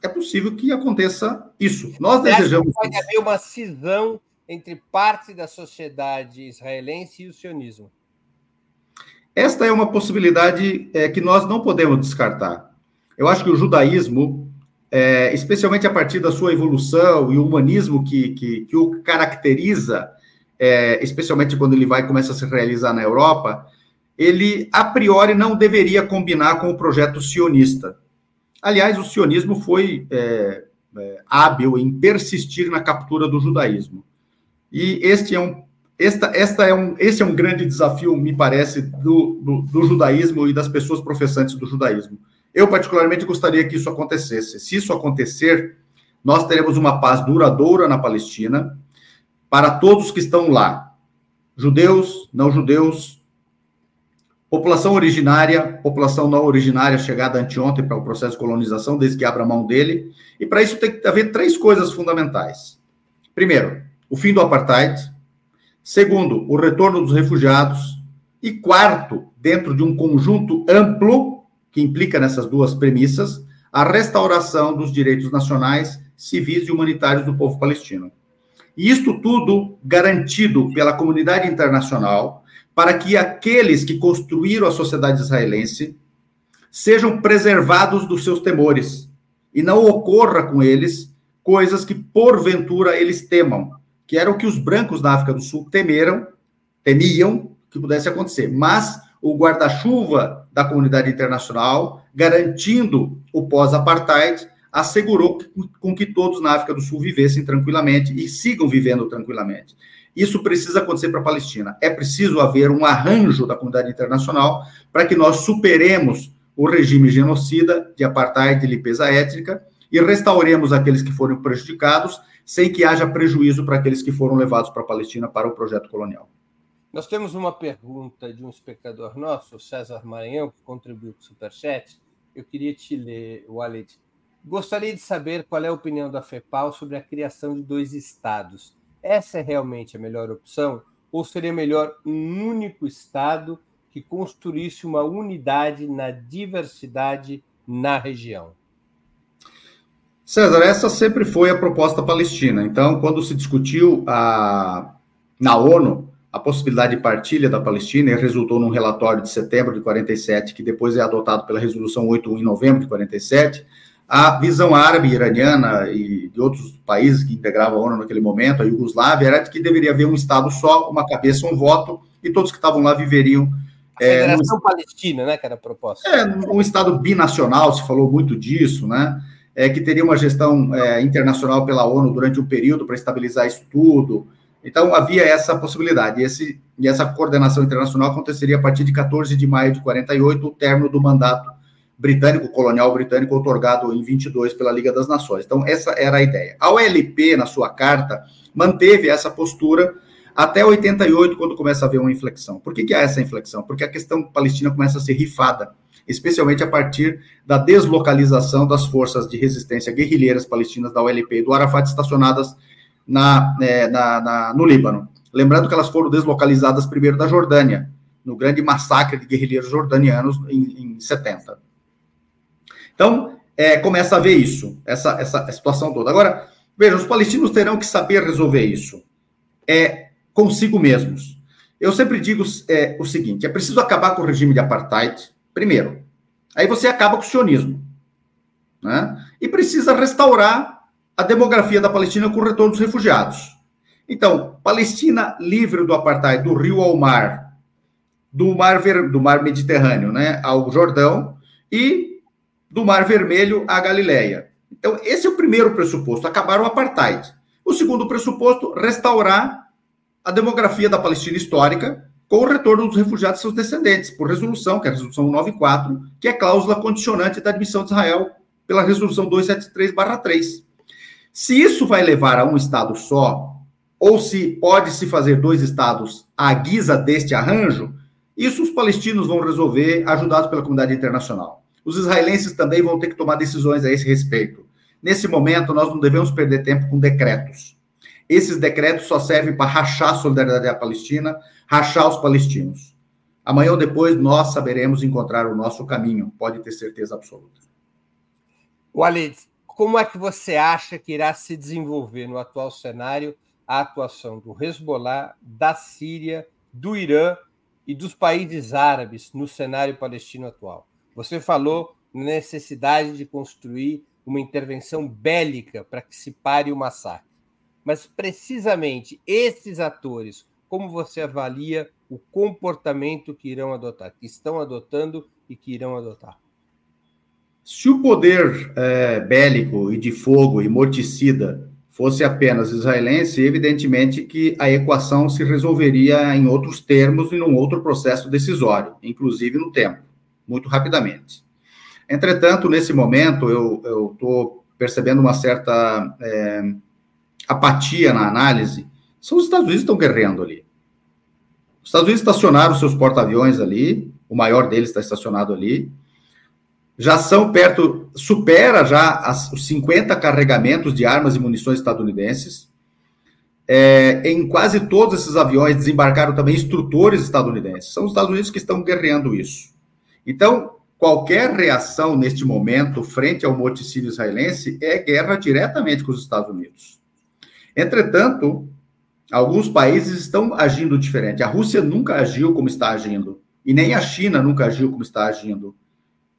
É possível que aconteça isso. Nós Você desejamos. pode haver uma cisão entre parte da sociedade israelense e o sionismo. Esta é uma possibilidade é, que nós não podemos descartar. Eu acho que o judaísmo, é, especialmente a partir da sua evolução e o humanismo que, que, que o caracteriza, é, especialmente quando ele vai começa a se realizar na Europa, ele a priori não deveria combinar com o projeto sionista. Aliás, o sionismo foi é, é, hábil em persistir na captura do judaísmo. E este é um, esta, esta é um, esse é um grande desafio, me parece, do, do, do judaísmo e das pessoas professantes do judaísmo. Eu, particularmente, gostaria que isso acontecesse. Se isso acontecer, nós teremos uma paz duradoura na Palestina, para todos que estão lá, judeus, não judeus, população originária, população não originária chegada anteontem para o processo de colonização, desde que abra mão dele. E para isso tem que haver três coisas fundamentais. Primeiro, o fim do apartheid. Segundo, o retorno dos refugiados. E quarto, dentro de um conjunto amplo, que implica nessas duas premissas, a restauração dos direitos nacionais, civis e humanitários do povo palestino. E isto tudo garantido pela comunidade internacional para que aqueles que construíram a sociedade israelense sejam preservados dos seus temores e não ocorra com eles coisas que porventura eles temam, que era o que os brancos da África do Sul temeram, temiam que pudesse acontecer. Mas o guarda-chuva da comunidade internacional, garantindo o pós-apartheid, assegurou com que todos na África do Sul vivessem tranquilamente e sigam vivendo tranquilamente. Isso precisa acontecer para a Palestina. É preciso haver um arranjo da comunidade internacional para que nós superemos o regime genocida de apartheid e limpeza étnica e restauremos aqueles que foram prejudicados, sem que haja prejuízo para aqueles que foram levados para a Palestina para o projeto colonial. Nós temos uma pergunta de um espectador nosso, César Maranhão, que contribuiu com o Superchat. Eu queria te ler, Walid. Gostaria de saber qual é a opinião da FEPAL sobre a criação de dois estados. Essa é realmente a melhor opção? Ou seria melhor um único estado que construísse uma unidade na diversidade na região? César, essa sempre foi a proposta palestina. Então, quando se discutiu a, na ONU a possibilidade de partilha da Palestina, resultou num relatório de setembro de 47, que depois é adotado pela Resolução 81 em novembro de 47, a visão árabe, iraniana e de outros países que integravam a ONU naquele momento, a Iugoslávia, era de que deveria haver um Estado só, uma cabeça, um voto, e todos que estavam lá viveriam. A Federação é, Palestina, né, que era a proposta. É, um Estado binacional, se falou muito disso, né? é, que teria uma gestão é, internacional pela ONU durante um período para estabilizar isso tudo. Então, havia essa possibilidade. E, esse, e essa coordenação internacional aconteceria a partir de 14 de maio de 48, o término do mandato britânico, colonial britânico, otorgado em 22 pela Liga das Nações. Então, essa era a ideia. A OLP, na sua carta, manteve essa postura até 88, quando começa a haver uma inflexão. Por que, que há essa inflexão? Porque a questão palestina começa a ser rifada especialmente a partir da deslocalização das forças de resistência guerrilheiras palestinas da OLP e do Arafat estacionadas na, é, na, na, no Líbano. Lembrando que elas foram deslocalizadas primeiro da Jordânia, no grande massacre de guerrilheiros jordanianos em, em 70. Então, é, começa a ver isso, essa, essa situação toda. Agora, veja, os palestinos terão que saber resolver isso é, consigo mesmos. Eu sempre digo é, o seguinte: é preciso acabar com o regime de apartheid, Primeiro. Aí você acaba com o sionismo. Né? E precisa restaurar a demografia da Palestina com o retorno dos refugiados. Então, Palestina livre do apartheid, do rio ao mar, do mar, do mar Mediterrâneo né, ao Jordão e do Mar Vermelho à Galileia. Então, esse é o primeiro pressuposto, acabar o apartheid. O segundo pressuposto, restaurar a demografia da Palestina histórica com o retorno dos refugiados e seus descendentes, por resolução, que é a resolução 194, que é cláusula condicionante da admissão de Israel pela resolução 273/3. Se isso vai levar a um estado só, ou se pode se fazer dois estados à guisa deste arranjo, isso os palestinos vão resolver, ajudados pela comunidade internacional. Os israelenses também vão ter que tomar decisões a esse respeito. Nesse momento, nós não devemos perder tempo com decretos. Esses decretos só servem para rachar a solidariedade da Palestina, rachar os palestinos. Amanhã ou depois nós saberemos encontrar o nosso caminho, pode ter certeza absoluta. Walid, como é que você acha que irá se desenvolver no atual cenário a atuação do Hezbollah, da Síria, do Irã e dos países árabes no cenário palestino atual? Você falou na necessidade de construir uma intervenção bélica para que se pare o massacre. Mas precisamente esses atores, como você avalia o comportamento que irão adotar, que estão adotando e que irão adotar? Se o poder é, bélico e de fogo e morticida fosse apenas israelense, evidentemente que a equação se resolveria em outros termos e num outro processo decisório, inclusive no tempo, muito rapidamente. Entretanto, nesse momento, eu estou percebendo uma certa é, apatia na análise, são os Estados Unidos que estão guerreando ali. Os Estados Unidos estacionaram seus porta-aviões ali, o maior deles está estacionado ali. Já são perto, supera já as, os 50 carregamentos de armas e munições estadunidenses. É, em quase todos esses aviões desembarcaram também instrutores estadunidenses. São os Estados Unidos que estão guerreando isso. Então, qualquer reação neste momento frente ao morticínio israelense é guerra diretamente com os Estados Unidos. Entretanto, alguns países estão agindo diferente. A Rússia nunca agiu como está agindo, e nem a China nunca agiu como está agindo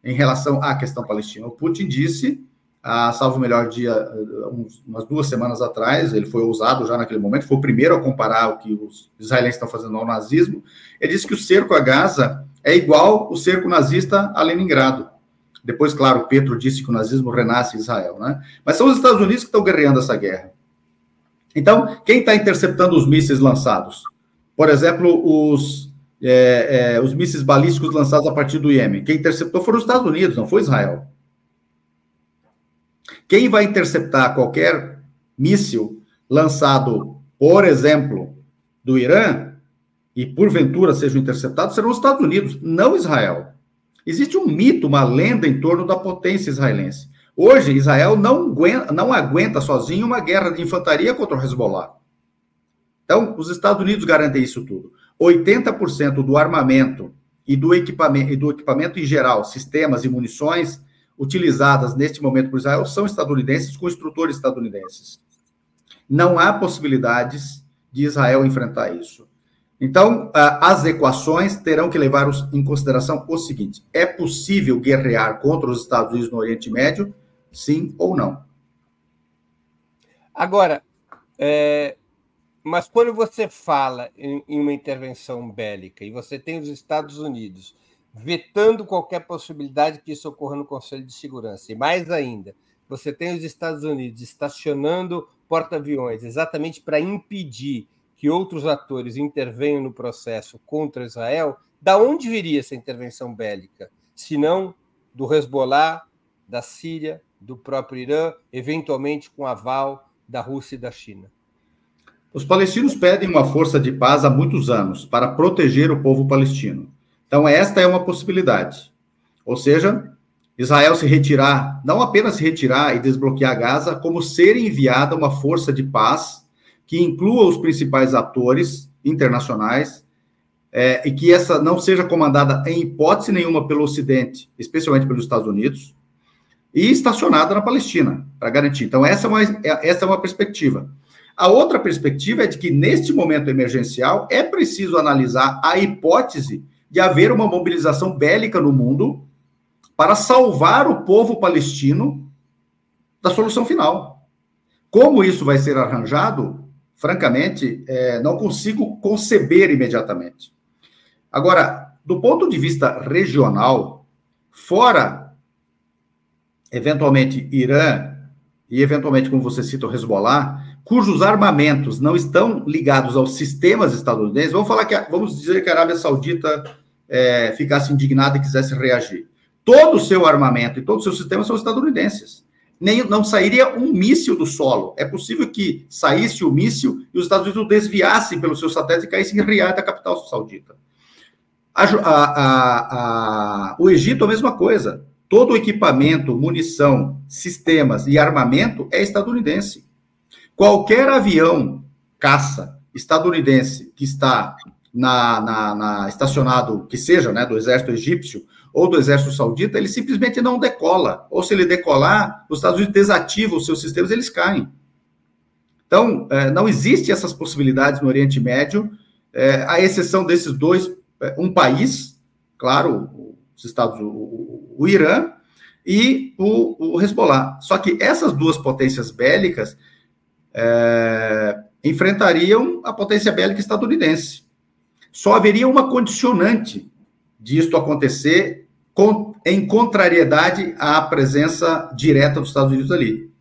em relação à questão palestina. O Putin disse, a salvo o melhor dia, umas duas semanas atrás, ele foi ousado já naquele momento, foi o primeiro a comparar o que os israelenses estão fazendo ao nazismo. Ele disse que o cerco a Gaza é igual o cerco nazista a Leningrado. Depois, claro, Petro disse que o nazismo renasce em Israel, né? Mas são os Estados Unidos que estão guerreando essa guerra. Então, quem está interceptando os mísseis lançados? Por exemplo, os, é, é, os mísseis balísticos lançados a partir do Iêmen. Quem interceptou foram os Estados Unidos, não foi Israel. Quem vai interceptar qualquer míssil lançado, por exemplo, do Irã, e porventura sejam interceptados, serão os Estados Unidos, não Israel. Existe um mito, uma lenda em torno da potência israelense. Hoje, Israel não aguenta, não aguenta sozinho uma guerra de infantaria contra o Hezbollah. Então, os Estados Unidos garantem isso tudo. 80% do armamento e do equipamento, e do equipamento em geral, sistemas e munições utilizadas neste momento por Israel são estadunidenses com instrutores estadunidenses. Não há possibilidades de Israel enfrentar isso. Então, as equações terão que levar em consideração o seguinte: é possível guerrear contra os Estados Unidos no Oriente Médio sim ou não. Agora, é, mas quando você fala em, em, uma intervenção bélica e você tem os Estados Unidos vetando qualquer possibilidade que isso ocorra no Conselho de Segurança, e mais ainda, você tem os Estados Unidos estacionando porta-aviões exatamente para impedir que outros atores intervenham no processo contra Israel, da onde viria essa intervenção bélica? Se não do Hezbollah, da Síria, do próprio Irã, eventualmente com aval da Rússia e da China. Os palestinos pedem uma força de paz há muitos anos para proteger o povo palestino. Então, esta é uma possibilidade. Ou seja, Israel se retirar, não apenas se retirar e desbloquear Gaza, como ser enviada uma força de paz que inclua os principais atores internacionais é, e que essa não seja comandada em hipótese nenhuma pelo Ocidente, especialmente pelos Estados Unidos, e estacionada na Palestina, para garantir. Então, essa é, uma, essa é uma perspectiva. A outra perspectiva é de que, neste momento emergencial, é preciso analisar a hipótese de haver uma mobilização bélica no mundo para salvar o povo palestino da solução final. Como isso vai ser arranjado, francamente, é, não consigo conceber imediatamente. Agora, do ponto de vista regional, fora eventualmente Irã e eventualmente, como você cita, o Hezbollah, cujos armamentos não estão ligados aos sistemas estadunidenses, vamos falar que vamos dizer que a Arábia Saudita é, ficasse indignada e quisesse reagir. Todo o seu armamento e todos os seus sistemas são estadunidenses. Nem, não sairia um míssil do solo. É possível que saísse o míssil e os Estados Unidos o desviassem pelos seus satélites e caíssem em Riad, a capital saudita. A, a, a, o Egito, a mesma coisa. Todo o equipamento, munição, sistemas e armamento é estadunidense. Qualquer avião caça estadunidense que está na, na, na, estacionado, que seja, né, do exército egípcio ou do exército saudita, ele simplesmente não decola. Ou se ele decolar, os Estados Unidos desativam os seus sistemas, eles caem. Então, é, não existe essas possibilidades no Oriente Médio, é, à exceção desses dois, é, um país, claro, os Estados, o, o Irã e o, o Hezbollah. Só que essas duas potências bélicas é, enfrentariam a potência bélica estadunidense. Só haveria uma condicionante disto acontecer com, em contrariedade à presença direta dos Estados Unidos ali.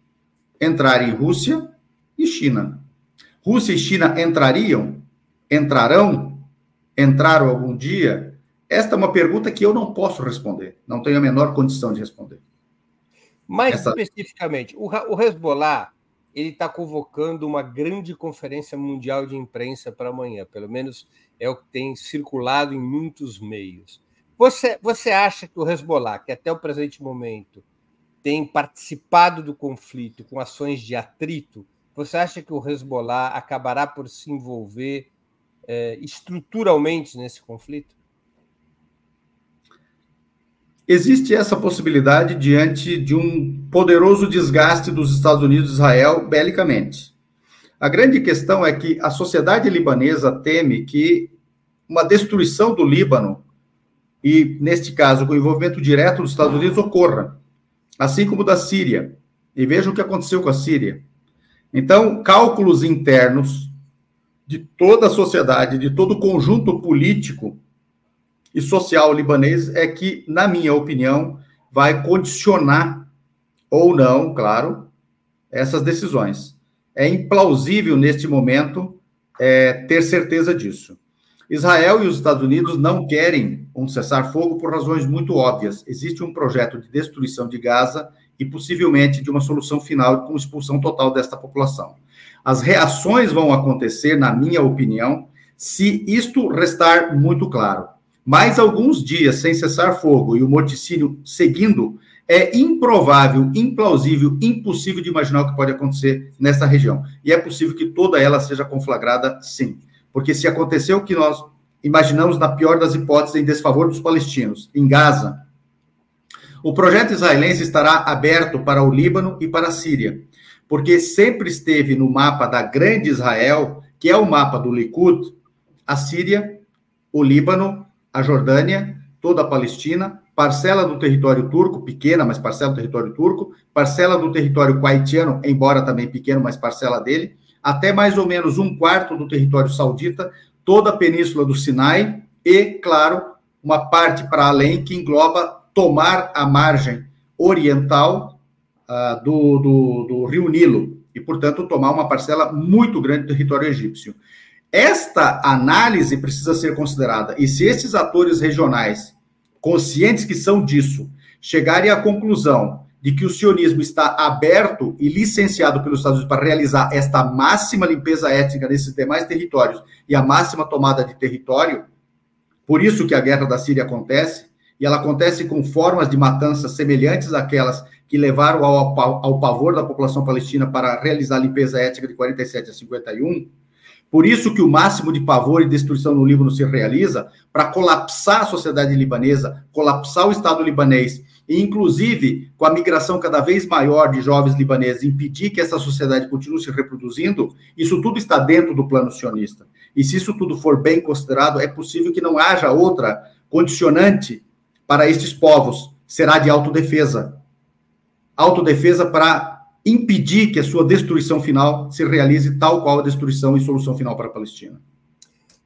Entrarem Rússia e China. Rússia e China entrariam? Entrarão? Entraram algum dia? Esta é uma pergunta que eu não posso responder, não tenho a menor condição de responder. Mais Essa... especificamente, o, o Hezbollah ele está convocando uma grande conferência mundial de imprensa para amanhã, pelo menos é o que tem circulado em muitos meios. Você, você acha que o Hezbollah, que até o presente momento tem participado do conflito com ações de atrito, você acha que o Hezbollah acabará por se envolver é, estruturalmente nesse conflito? Existe essa possibilidade diante de um poderoso desgaste dos Estados Unidos e Israel belicamente. A grande questão é que a sociedade libanesa teme que uma destruição do Líbano, e neste caso com o envolvimento direto dos Estados Unidos, ocorra, assim como da Síria. E vejam o que aconteceu com a Síria. Então, cálculos internos de toda a sociedade, de todo o conjunto político e social libanês é que, na minha opinião, vai condicionar ou não, claro, essas decisões. É implausível neste momento é, ter certeza disso. Israel e os Estados Unidos não querem um cessar-fogo por razões muito óbvias. Existe um projeto de destruição de Gaza e possivelmente de uma solução final com expulsão total desta população. As reações vão acontecer, na minha opinião, se isto restar muito claro. Mais alguns dias sem cessar fogo e o morticínio seguindo é improvável, implausível, impossível de imaginar o que pode acontecer nessa região. E é possível que toda ela seja conflagrada, sim. Porque se aconteceu o que nós imaginamos, na pior das hipóteses, em desfavor dos palestinos, em Gaza, o projeto israelense estará aberto para o Líbano e para a Síria, porque sempre esteve no mapa da Grande Israel, que é o mapa do Likud, a Síria, o Líbano, a Jordânia, toda a Palestina, parcela do território turco, pequena, mas parcela do território turco, parcela do território haitiano, embora também pequeno, mas parcela dele, até mais ou menos um quarto do território saudita, toda a península do Sinai e, claro, uma parte para além que engloba tomar a margem oriental uh, do, do, do rio Nilo e, portanto, tomar uma parcela muito grande do território egípcio. Esta análise precisa ser considerada, e se esses atores regionais conscientes que são disso, chegarem à conclusão de que o sionismo está aberto e licenciado pelos Estados Unidos para realizar esta máxima limpeza étnica nesses demais territórios e a máxima tomada de território, por isso que a guerra da Síria acontece, e ela acontece com formas de matança semelhantes àquelas que levaram ao, ao pavor da população palestina para realizar a limpeza étnica de 47 a 51, por isso que o máximo de pavor e destruição no Líbano se realiza para colapsar a sociedade libanesa, colapsar o Estado libanês, e inclusive com a migração cada vez maior de jovens libaneses, impedir que essa sociedade continue se reproduzindo, isso tudo está dentro do plano sionista. E se isso tudo for bem considerado, é possível que não haja outra condicionante para estes povos, será de autodefesa. Autodefesa para impedir que a sua destruição final se realize tal qual a destruição e solução final para a Palestina.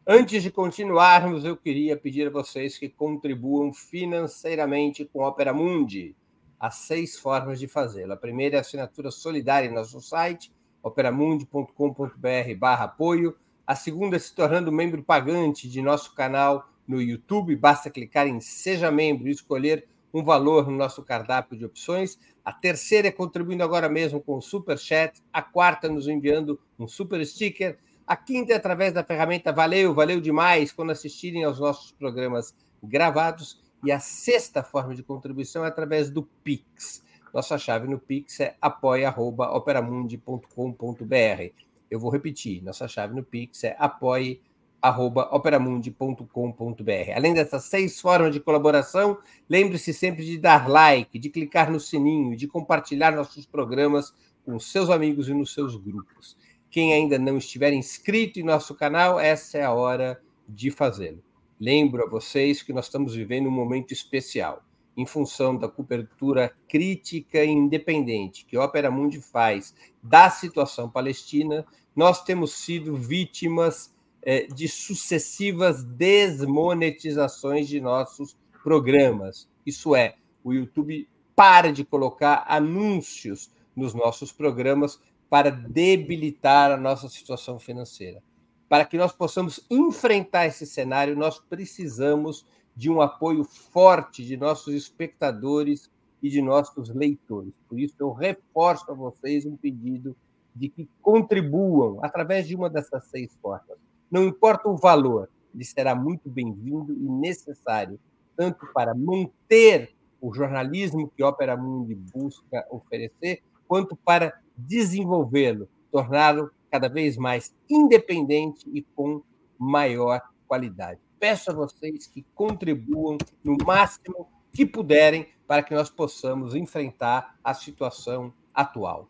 Antes de continuarmos, eu queria pedir a vocês que contribuam financeiramente com a Opera Mundi. Há seis formas de fazê-lo. A primeira é a assinatura solidária em nosso site, operamundi.com.br barra apoio. A segunda é se tornando membro pagante de nosso canal no YouTube. Basta clicar em Seja Membro e escolher um valor no nosso cardápio de opções. A terceira é contribuindo agora mesmo com o Super Chat. A quarta, nos enviando um super sticker. A quinta é através da ferramenta Valeu, valeu demais quando assistirem aos nossos programas gravados. E a sexta forma de contribuição é através do Pix. Nossa chave no Pix é apoia.operamundi.com.br. Eu vou repetir, nossa chave no Pix é apoia.operamundi.com.br operamundi.com.br. Além dessas seis formas de colaboração, lembre-se sempre de dar like, de clicar no sininho, de compartilhar nossos programas com seus amigos e nos seus grupos. Quem ainda não estiver inscrito em nosso canal, essa é a hora de fazê-lo. Lembro a vocês que nós estamos vivendo um momento especial. Em função da cobertura crítica e independente que a Opera Mundi faz da situação palestina, nós temos sido vítimas é, de sucessivas desmonetizações de nossos programas. Isso é, o YouTube para de colocar anúncios nos nossos programas para debilitar a nossa situação financeira. Para que nós possamos enfrentar esse cenário, nós precisamos de um apoio forte de nossos espectadores e de nossos leitores. Por isso, eu reforço a vocês um pedido de que contribuam através de uma dessas seis formas. Não importa o valor, ele será muito bem-vindo e necessário, tanto para manter o jornalismo que Opera Mundi busca oferecer, quanto para desenvolvê-lo, torná-lo cada vez mais independente e com maior qualidade. Peço a vocês que contribuam no máximo que puderem para que nós possamos enfrentar a situação atual.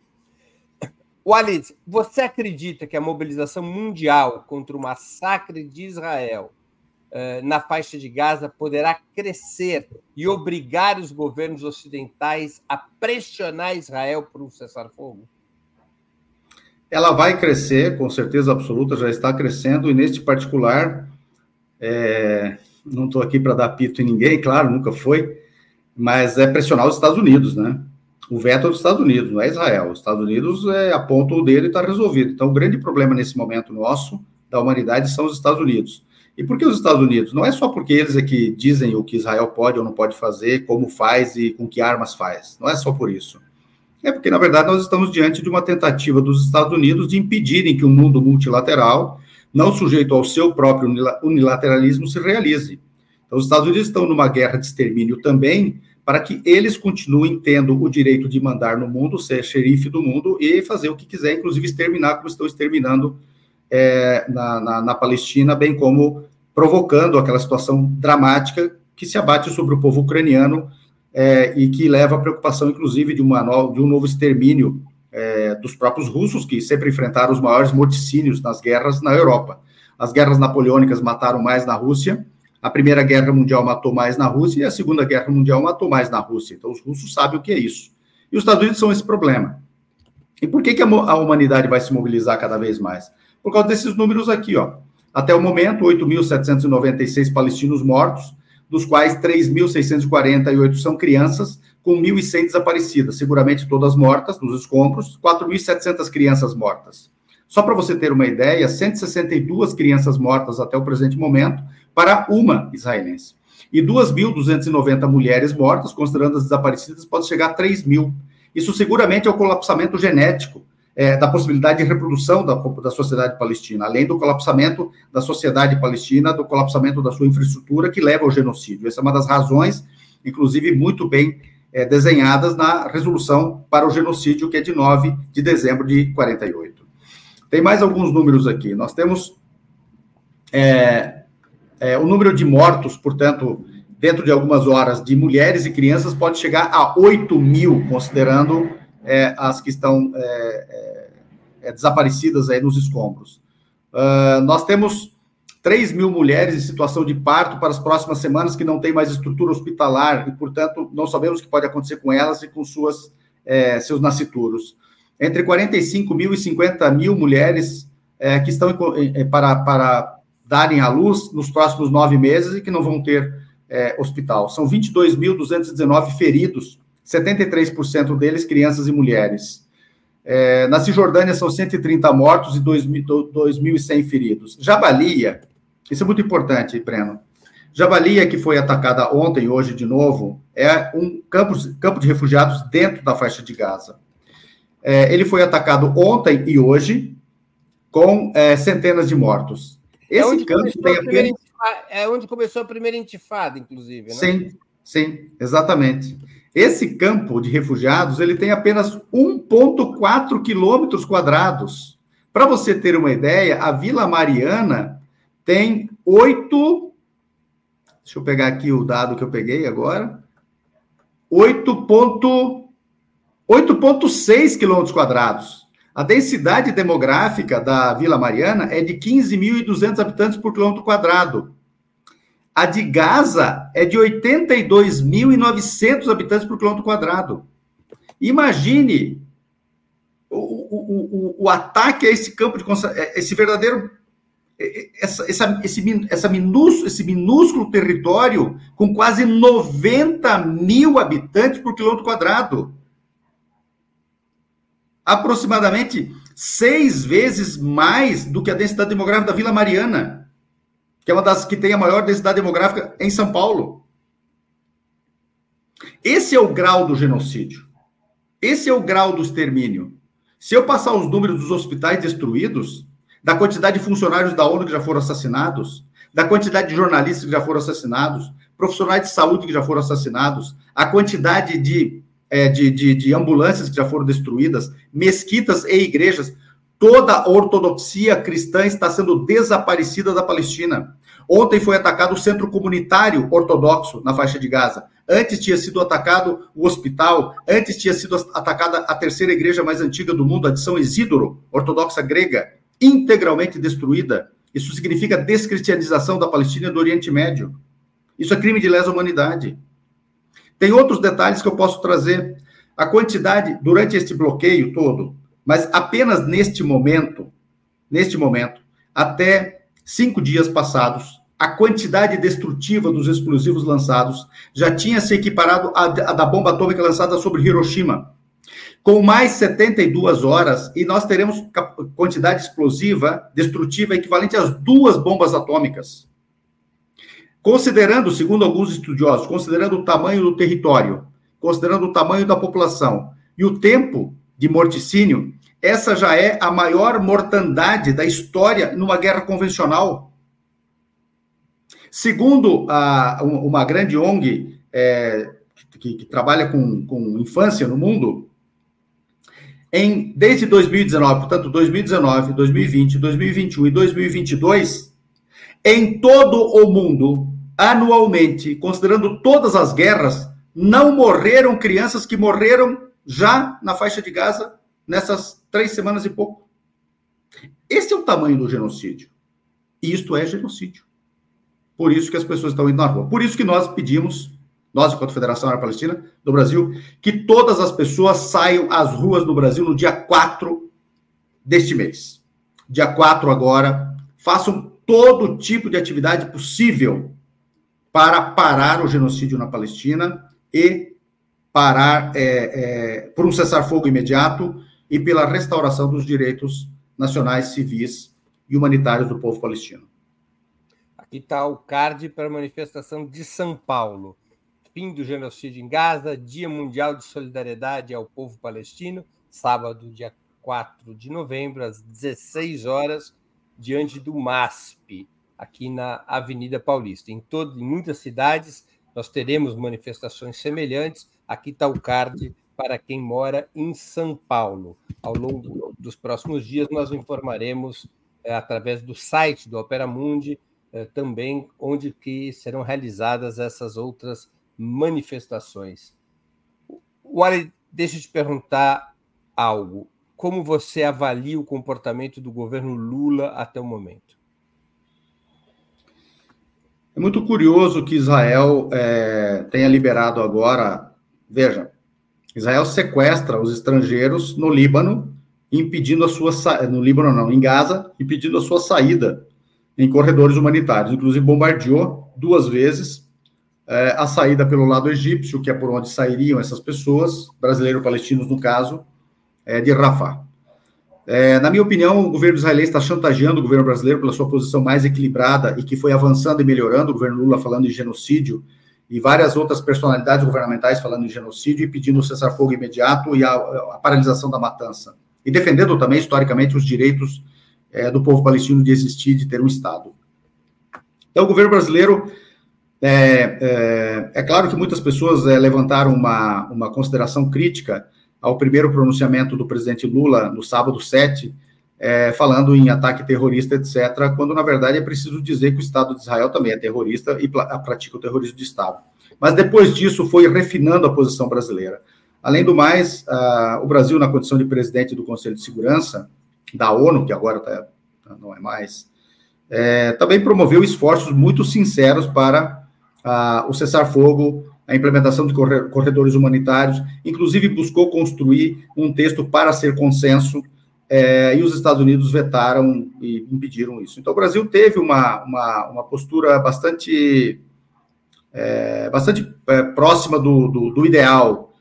Walid, você acredita que a mobilização mundial contra o massacre de Israel uh, na faixa de Gaza poderá crescer e obrigar os governos ocidentais a pressionar Israel por um cessar-fogo? Ela vai crescer, com certeza absoluta, já está crescendo, e neste particular, é, não estou aqui para dar pito em ninguém, claro, nunca foi, mas é pressionar os Estados Unidos, né? O veto é dos Estados Unidos, não é Israel. Os Estados Unidos é, apontam o dedo e está resolvido. Então, o grande problema nesse momento nosso, da humanidade, são os Estados Unidos. E por que os Estados Unidos? Não é só porque eles é que dizem o que Israel pode ou não pode fazer, como faz e com que armas faz. Não é só por isso. É porque, na verdade, nós estamos diante de uma tentativa dos Estados Unidos de impedirem que o um mundo multilateral, não sujeito ao seu próprio unilateralismo, se realize. Então, os Estados Unidos estão numa guerra de extermínio também, para que eles continuem tendo o direito de mandar no mundo, ser xerife do mundo e fazer o que quiser, inclusive exterminar, como estão exterminando é, na, na, na, Palestina, bem como provocando aquela situação dramática que se abate sobre o povo ucraniano é, e que leva à preocupação, inclusive, de, uma de um novo extermínio é, dos próprios russos, que sempre enfrentaram os maiores morticínios nas guerras na Europa. As guerras napoleônicas mataram mais na Rússia, a Primeira Guerra Mundial matou mais na Rússia e a Segunda Guerra Mundial matou mais na Rússia. Então, os russos sabem o que é isso. E os Estados Unidos são esse problema. E por que, que a, a humanidade vai se mobilizar cada vez mais? Por causa desses números aqui, ó. Até o momento, 8.796 palestinos mortos, dos quais 3.648 são crianças, com 1.100 desaparecidas, seguramente todas mortas nos escombros, 4.700 crianças mortas. Só para você ter uma ideia, 162 crianças mortas até o presente momento, para uma israelense. E 2.290 mulheres mortas, considerando as desaparecidas, pode chegar a 3 mil. Isso seguramente é o colapsamento genético é, da possibilidade de reprodução da, da sociedade palestina, além do colapsamento da sociedade palestina, do colapsamento da sua infraestrutura que leva ao genocídio. Essa é uma das razões, inclusive, muito bem é, desenhadas na resolução para o genocídio, que é de 9 de dezembro de 48. Tem mais alguns números aqui. Nós temos é, é, o número de mortos, portanto, dentro de algumas horas, de mulheres e crianças pode chegar a 8 mil, considerando é, as que estão é, é, é desaparecidas aí nos escombros. Uh, nós temos 3 mil mulheres em situação de parto para as próximas semanas que não tem mais estrutura hospitalar e, portanto, não sabemos o que pode acontecer com elas e com suas, é, seus nascituros. Entre 45 mil e 50 mil mulheres é, que estão em, para, para darem à luz nos próximos nove meses e que não vão ter é, hospital. São 22.219 feridos, 73% deles crianças e mulheres. É, na Cisjordânia são 130 mortos e 2.100 feridos. Jabalia, isso é muito importante, Breno. Jabalia, que foi atacada ontem, hoje de novo, é um campo, campo de refugiados dentro da faixa de Gaza. É, ele foi atacado ontem e hoje, com é, centenas de mortos. É Esse é campo tem apenas... É onde começou a primeira intifada, inclusive, né? Sim, sim, exatamente. Esse campo de refugiados, ele tem apenas 1,4 quilômetros quadrados. Para você ter uma ideia, a Vila Mariana tem 8... Deixa eu pegar aqui o dado que eu peguei agora. 8,6 quilômetros quadrados. A densidade demográfica da Vila Mariana é de 15.200 habitantes por quilômetro quadrado. A de Gaza é de 82.900 habitantes por quilômetro quadrado. Imagine o, o, o, o, ataque a esse campo de é, esse verdadeiro é, essa, essa, esse, essa minúsculo, esse minúsculo território com quase 90 mil habitantes por quilômetro quadrado aproximadamente seis vezes mais do que a densidade demográfica da Vila Mariana, que é uma das que tem a maior densidade demográfica em São Paulo. Esse é o grau do genocídio. Esse é o grau do extermínio. Se eu passar os números dos hospitais destruídos, da quantidade de funcionários da ONU que já foram assassinados, da quantidade de jornalistas que já foram assassinados, profissionais de saúde que já foram assassinados, a quantidade de é, de, de, de ambulâncias que já foram destruídas, mesquitas e igrejas. Toda a ortodoxia cristã está sendo desaparecida da Palestina. Ontem foi atacado o centro comunitário ortodoxo na faixa de Gaza. Antes tinha sido atacado o hospital, antes tinha sido atacada a terceira igreja mais antiga do mundo, a de São Isidoro, ortodoxa grega, integralmente destruída. Isso significa descristianização da Palestina e do Oriente Médio. Isso é crime de lesa humanidade. Tem outros detalhes que eu posso trazer. A quantidade, durante este bloqueio todo, mas apenas neste momento, neste momento, até cinco dias passados, a quantidade destrutiva dos explosivos lançados já tinha se equiparado à, à da bomba atômica lançada sobre Hiroshima. Com mais 72 horas, e nós teremos quantidade explosiva, destrutiva, equivalente às duas bombas atômicas. Considerando, segundo alguns estudiosos, considerando o tamanho do território, considerando o tamanho da população e o tempo de morticínio, essa já é a maior mortandade da história numa guerra convencional. Segundo a, uma grande ONG é, que, que, trabalha com, com infância no mundo, em, desde 2019, portanto, 2019, 2020, 2021 e 2022, em todo o mundo, anualmente, considerando todas as guerras, não morreram crianças que morreram já na faixa de Gaza nessas três semanas e pouco. Esse é o tamanho do genocídio. E isto é genocídio. Por isso que as pessoas estão indo na rua. Por isso que nós pedimos, nós, enquanto Federação Árabe Palestina do Brasil, que todas as pessoas saiam às ruas no Brasil no dia 4 deste mês. Dia 4 agora, façam todo tipo de atividade possível para parar o genocídio na Palestina e parar é, é, por um cessar-fogo imediato e pela restauração dos direitos nacionais, civis e humanitários do povo palestino. Aqui está o card para a manifestação de São Paulo. Fim do genocídio em Gaza, Dia Mundial de Solidariedade ao Povo Palestino, sábado, dia 4 de novembro, às 16 horas, diante do MASP, aqui na Avenida Paulista. Em, todo, em muitas cidades nós teremos manifestações semelhantes. Aqui está o card para quem mora em São Paulo. Ao longo dos próximos dias, nós informaremos é, através do site do Opera Mundi eh, também onde que serão realizadas essas outras manifestações. Wally, deixa eu te perguntar algo. Como você avalia o comportamento do governo Lula até o momento? É muito curioso que Israel é, tenha liberado agora. Veja, Israel sequestra os estrangeiros no Líbano, impedindo a sua no Líbano não, em Gaza, impedindo a sua saída em corredores humanitários. Inclusive, bombardeou duas vezes é, a saída pelo lado egípcio, que é por onde sairiam essas pessoas, brasileiro-palestinos, no caso, é, de Rafah. É, na minha opinião, o governo israelense está chantageando o governo brasileiro pela sua posição mais equilibrada e que foi avançando e melhorando. O governo Lula falando em genocídio e várias outras personalidades governamentais falando em genocídio e pedindo o cessar-fogo imediato e a, a, paralisação da matança. E defendendo também, historicamente, os direitos é, do povo palestino de existir, de ter um Estado. Então, o governo brasileiro, é, é, é claro que muitas pessoas é, levantaram uma, uma consideração crítica ao primeiro pronunciamento do presidente Lula no sábado 7, é, falando em ataque terrorista, etc., quando, na verdade, é preciso dizer que o Estado de Israel também é terrorista e pratica o terrorismo de Estado. Mas depois disso foi refinando a posição brasileira. Além do mais, uh, o Brasil, na condição de presidente do Conselho de Segurança, da ONU, que agora tá, tá, não é mais, é, também promoveu esforços muito sinceros para a, o cessar-fogo, a implementação de corredores humanitários, inclusive buscou construir um texto para ser consenso, é, e os Estados Unidos vetaram e impediram isso. Então, o Brasil teve uma, uma, uma postura bastante, é, bastante é, próxima do, do, do ideal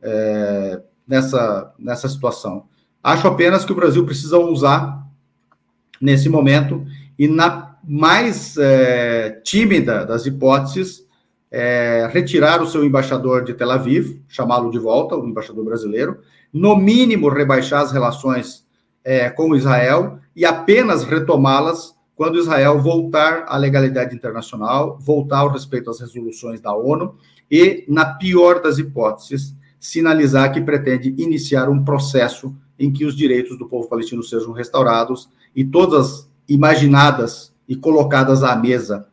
é, nessa, nessa situação. Acho apenas que o Brasil precisa usar nesse momento e na mais é, tímida das hipóteses é, retirar o seu embaixador de Tel Aviv, chamá-lo de volta, o embaixador brasileiro, no mínimo rebaixar as relações é, com Israel e apenas retomá-las quando Israel voltar à legalidade internacional, voltar ao respeito às resoluções da ONU e, na pior das hipóteses, sinalizar que pretende iniciar um processo em que os direitos do povo palestino sejam restaurados e todas as imaginadas e colocadas à mesa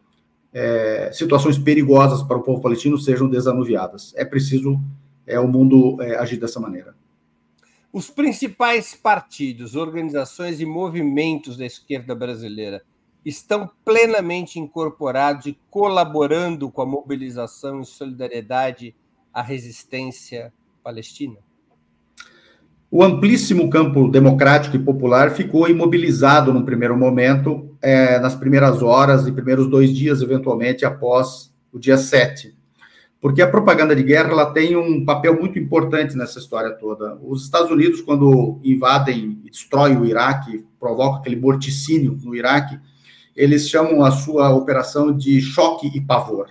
é, situações perigosas para o povo palestino sejam desanuviadas. É preciso é, o mundo é, agir dessa maneira. Os principais partidos, organizações e movimentos da esquerda brasileira estão plenamente incorporados e colaborando com a mobilização e solidariedade à resistência palestina? O amplíssimo campo democrático e popular ficou imobilizado no primeiro momento, é, nas primeiras horas e primeiros dois dias, eventualmente, após o dia 7. Porque a propaganda de guerra ela tem um papel muito importante nessa história toda. Os Estados Unidos, quando invadem e destroem o Iraque, provocam aquele morticínio no Iraque, eles chamam a sua operação de choque e pavor.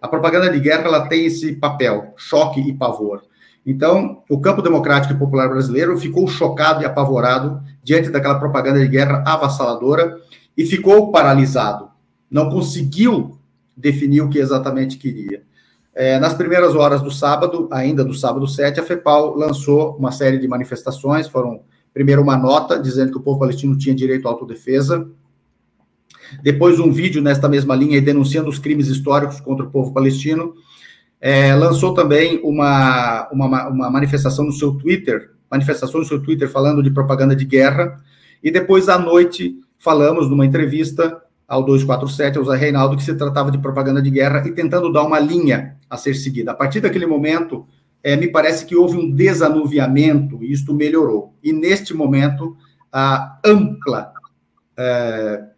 A propaganda de guerra ela tem esse papel, choque e pavor. Então, o campo democrático e popular brasileiro ficou chocado e apavorado diante daquela propaganda de guerra avassaladora e ficou paralisado. Não conseguiu definir o que exatamente queria. É, nas primeiras horas do sábado, ainda do sábado 7, a FEPAL lançou uma série de manifestações. Foram, primeiro, uma nota dizendo que o povo palestino tinha direito à autodefesa, depois, um vídeo nesta mesma linha denunciando os crimes históricos contra o povo palestino. É, lançou também uma, uma, uma manifestação no seu Twitter, manifestação no seu Twitter falando de propaganda de guerra. E depois, à noite, falamos numa entrevista ao 247, ao Zé Reinaldo, que se tratava de propaganda de guerra e tentando dar uma linha a ser seguida. A partir daquele momento, é, me parece que houve um desanuviamento e isto melhorou. E neste momento, a ampla é,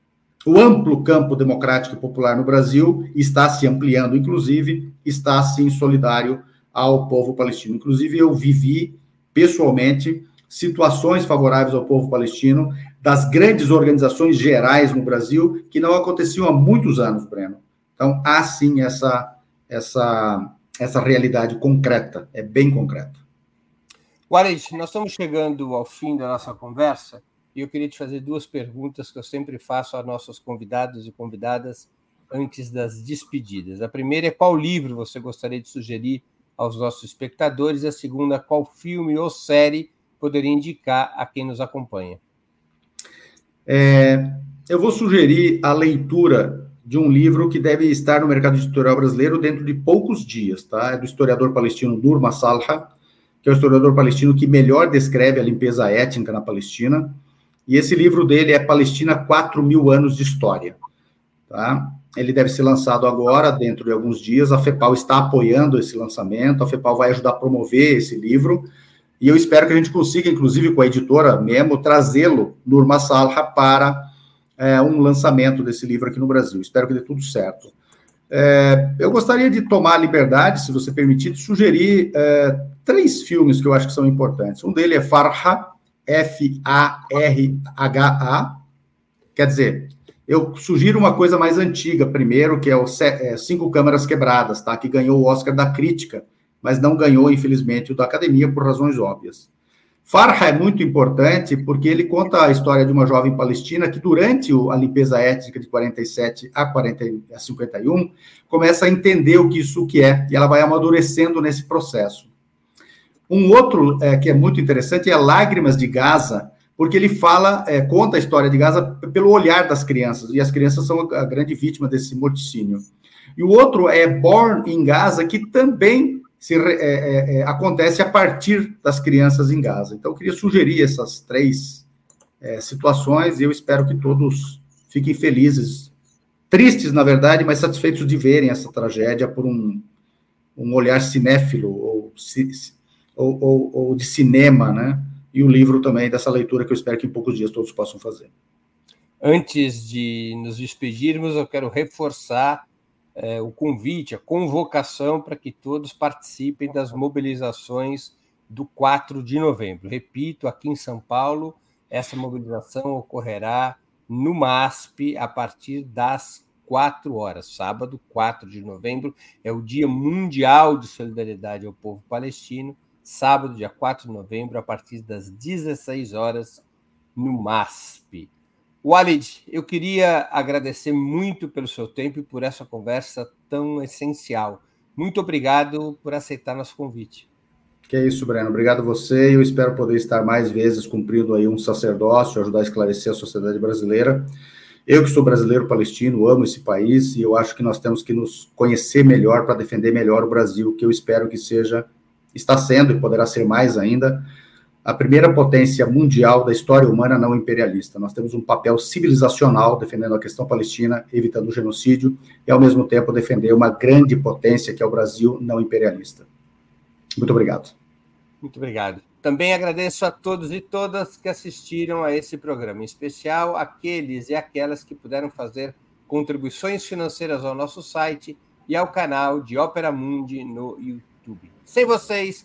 o amplo campo democrático popular no Brasil está se ampliando, inclusive está sim solidário ao povo palestino. Inclusive, eu vivi pessoalmente situações favoráveis ao povo palestino das grandes organizações gerais no Brasil que não aconteciam há muitos anos, Breno. Então, há sim essa, essa, essa realidade concreta, é bem concreta. Guarid, nós estamos chegando ao fim da nossa conversa. E eu queria te fazer duas perguntas que eu sempre faço a nossos convidados e convidadas antes das despedidas. A primeira é qual livro você gostaria de sugerir aos nossos espectadores, a segunda, qual filme ou série poderia indicar a quem nos acompanha. É, eu vou sugerir a leitura de um livro que deve estar no mercado editorial brasileiro dentro de poucos dias, tá? É do historiador palestino Nur Masalha, que é o historiador palestino que melhor descreve a limpeza étnica na Palestina. E esse livro dele é Palestina, 4 mil anos de história. Tá? Ele deve ser lançado agora, dentro de alguns dias. A FEPAL está apoiando esse lançamento, a FEPAL vai ajudar a promover esse livro. E eu espero que a gente consiga, inclusive com a editora Memo, trazê-lo, Nurma Salha, para é, um lançamento desse livro aqui no Brasil. Espero que dê tudo certo. É, eu gostaria de tomar a liberdade, se você permitir, de sugerir é, três filmes que eu acho que são importantes. Um deles é Farha, F-A-R-H-A. Quer dizer, eu sugiro uma coisa mais antiga primeiro, que é o é, Cinco Câmaras Quebradas, tá? Que ganhou o Oscar da crítica, mas não ganhou, infelizmente, o da academia por razões óbvias. Farha é muito importante porque ele conta a história de uma jovem palestina que, durante a limpeza étnica de 47 a, 40, a 51, começa a entender o que isso que é, e ela vai amadurecendo nesse processo. Um outro é, que é muito interessante é Lágrimas de Gaza, porque ele fala, é, conta a história de Gaza pelo olhar das crianças, e as crianças são a grande vítima desse morticínio. E o outro é Born in Gaza, que também se, é, é, é, acontece a partir das crianças em Gaza. Então, eu queria sugerir essas três é, situações, e eu espero que todos fiquem felizes, tristes, na verdade, mas satisfeitos de verem essa tragédia por um, um olhar cinéfilo, ou ou, ou, ou de cinema, né? E o livro também dessa leitura que eu espero que em poucos dias todos possam fazer. Antes de nos despedirmos, eu quero reforçar é, o convite, a convocação para que todos participem das mobilizações do 4 de novembro. Repito, aqui em São Paulo, essa mobilização ocorrerá no MASP a partir das 4 horas. Sábado, 4 de novembro, é o Dia Mundial de Solidariedade ao Povo Palestino sábado, dia 4 de novembro, a partir das 16 horas, no MASP. Walid, eu queria agradecer muito pelo seu tempo e por essa conversa tão essencial. Muito obrigado por aceitar nosso convite. Que é isso, Breno. Obrigado a você. Eu espero poder estar mais vezes cumprindo aí um sacerdócio, ajudar a esclarecer a sociedade brasileira. Eu que sou brasileiro palestino, amo esse país e eu acho que nós temos que nos conhecer melhor para defender melhor o Brasil, que eu espero que seja, está sendo e poderá ser mais ainda, a primeira potência mundial da história humana não imperialista. Nós temos um papel civilizacional defendendo a questão palestina, evitando o genocídio, e ao mesmo tempo defender uma grande potência que é o Brasil não imperialista. Muito obrigado. Muito obrigado. Também agradeço a todos e todas que assistiram a esse programa, em especial aqueles e aquelas que puderam fazer contribuições financeiras ao nosso site e ao canal de Ópera Mundi no YouTube. Sem vocês,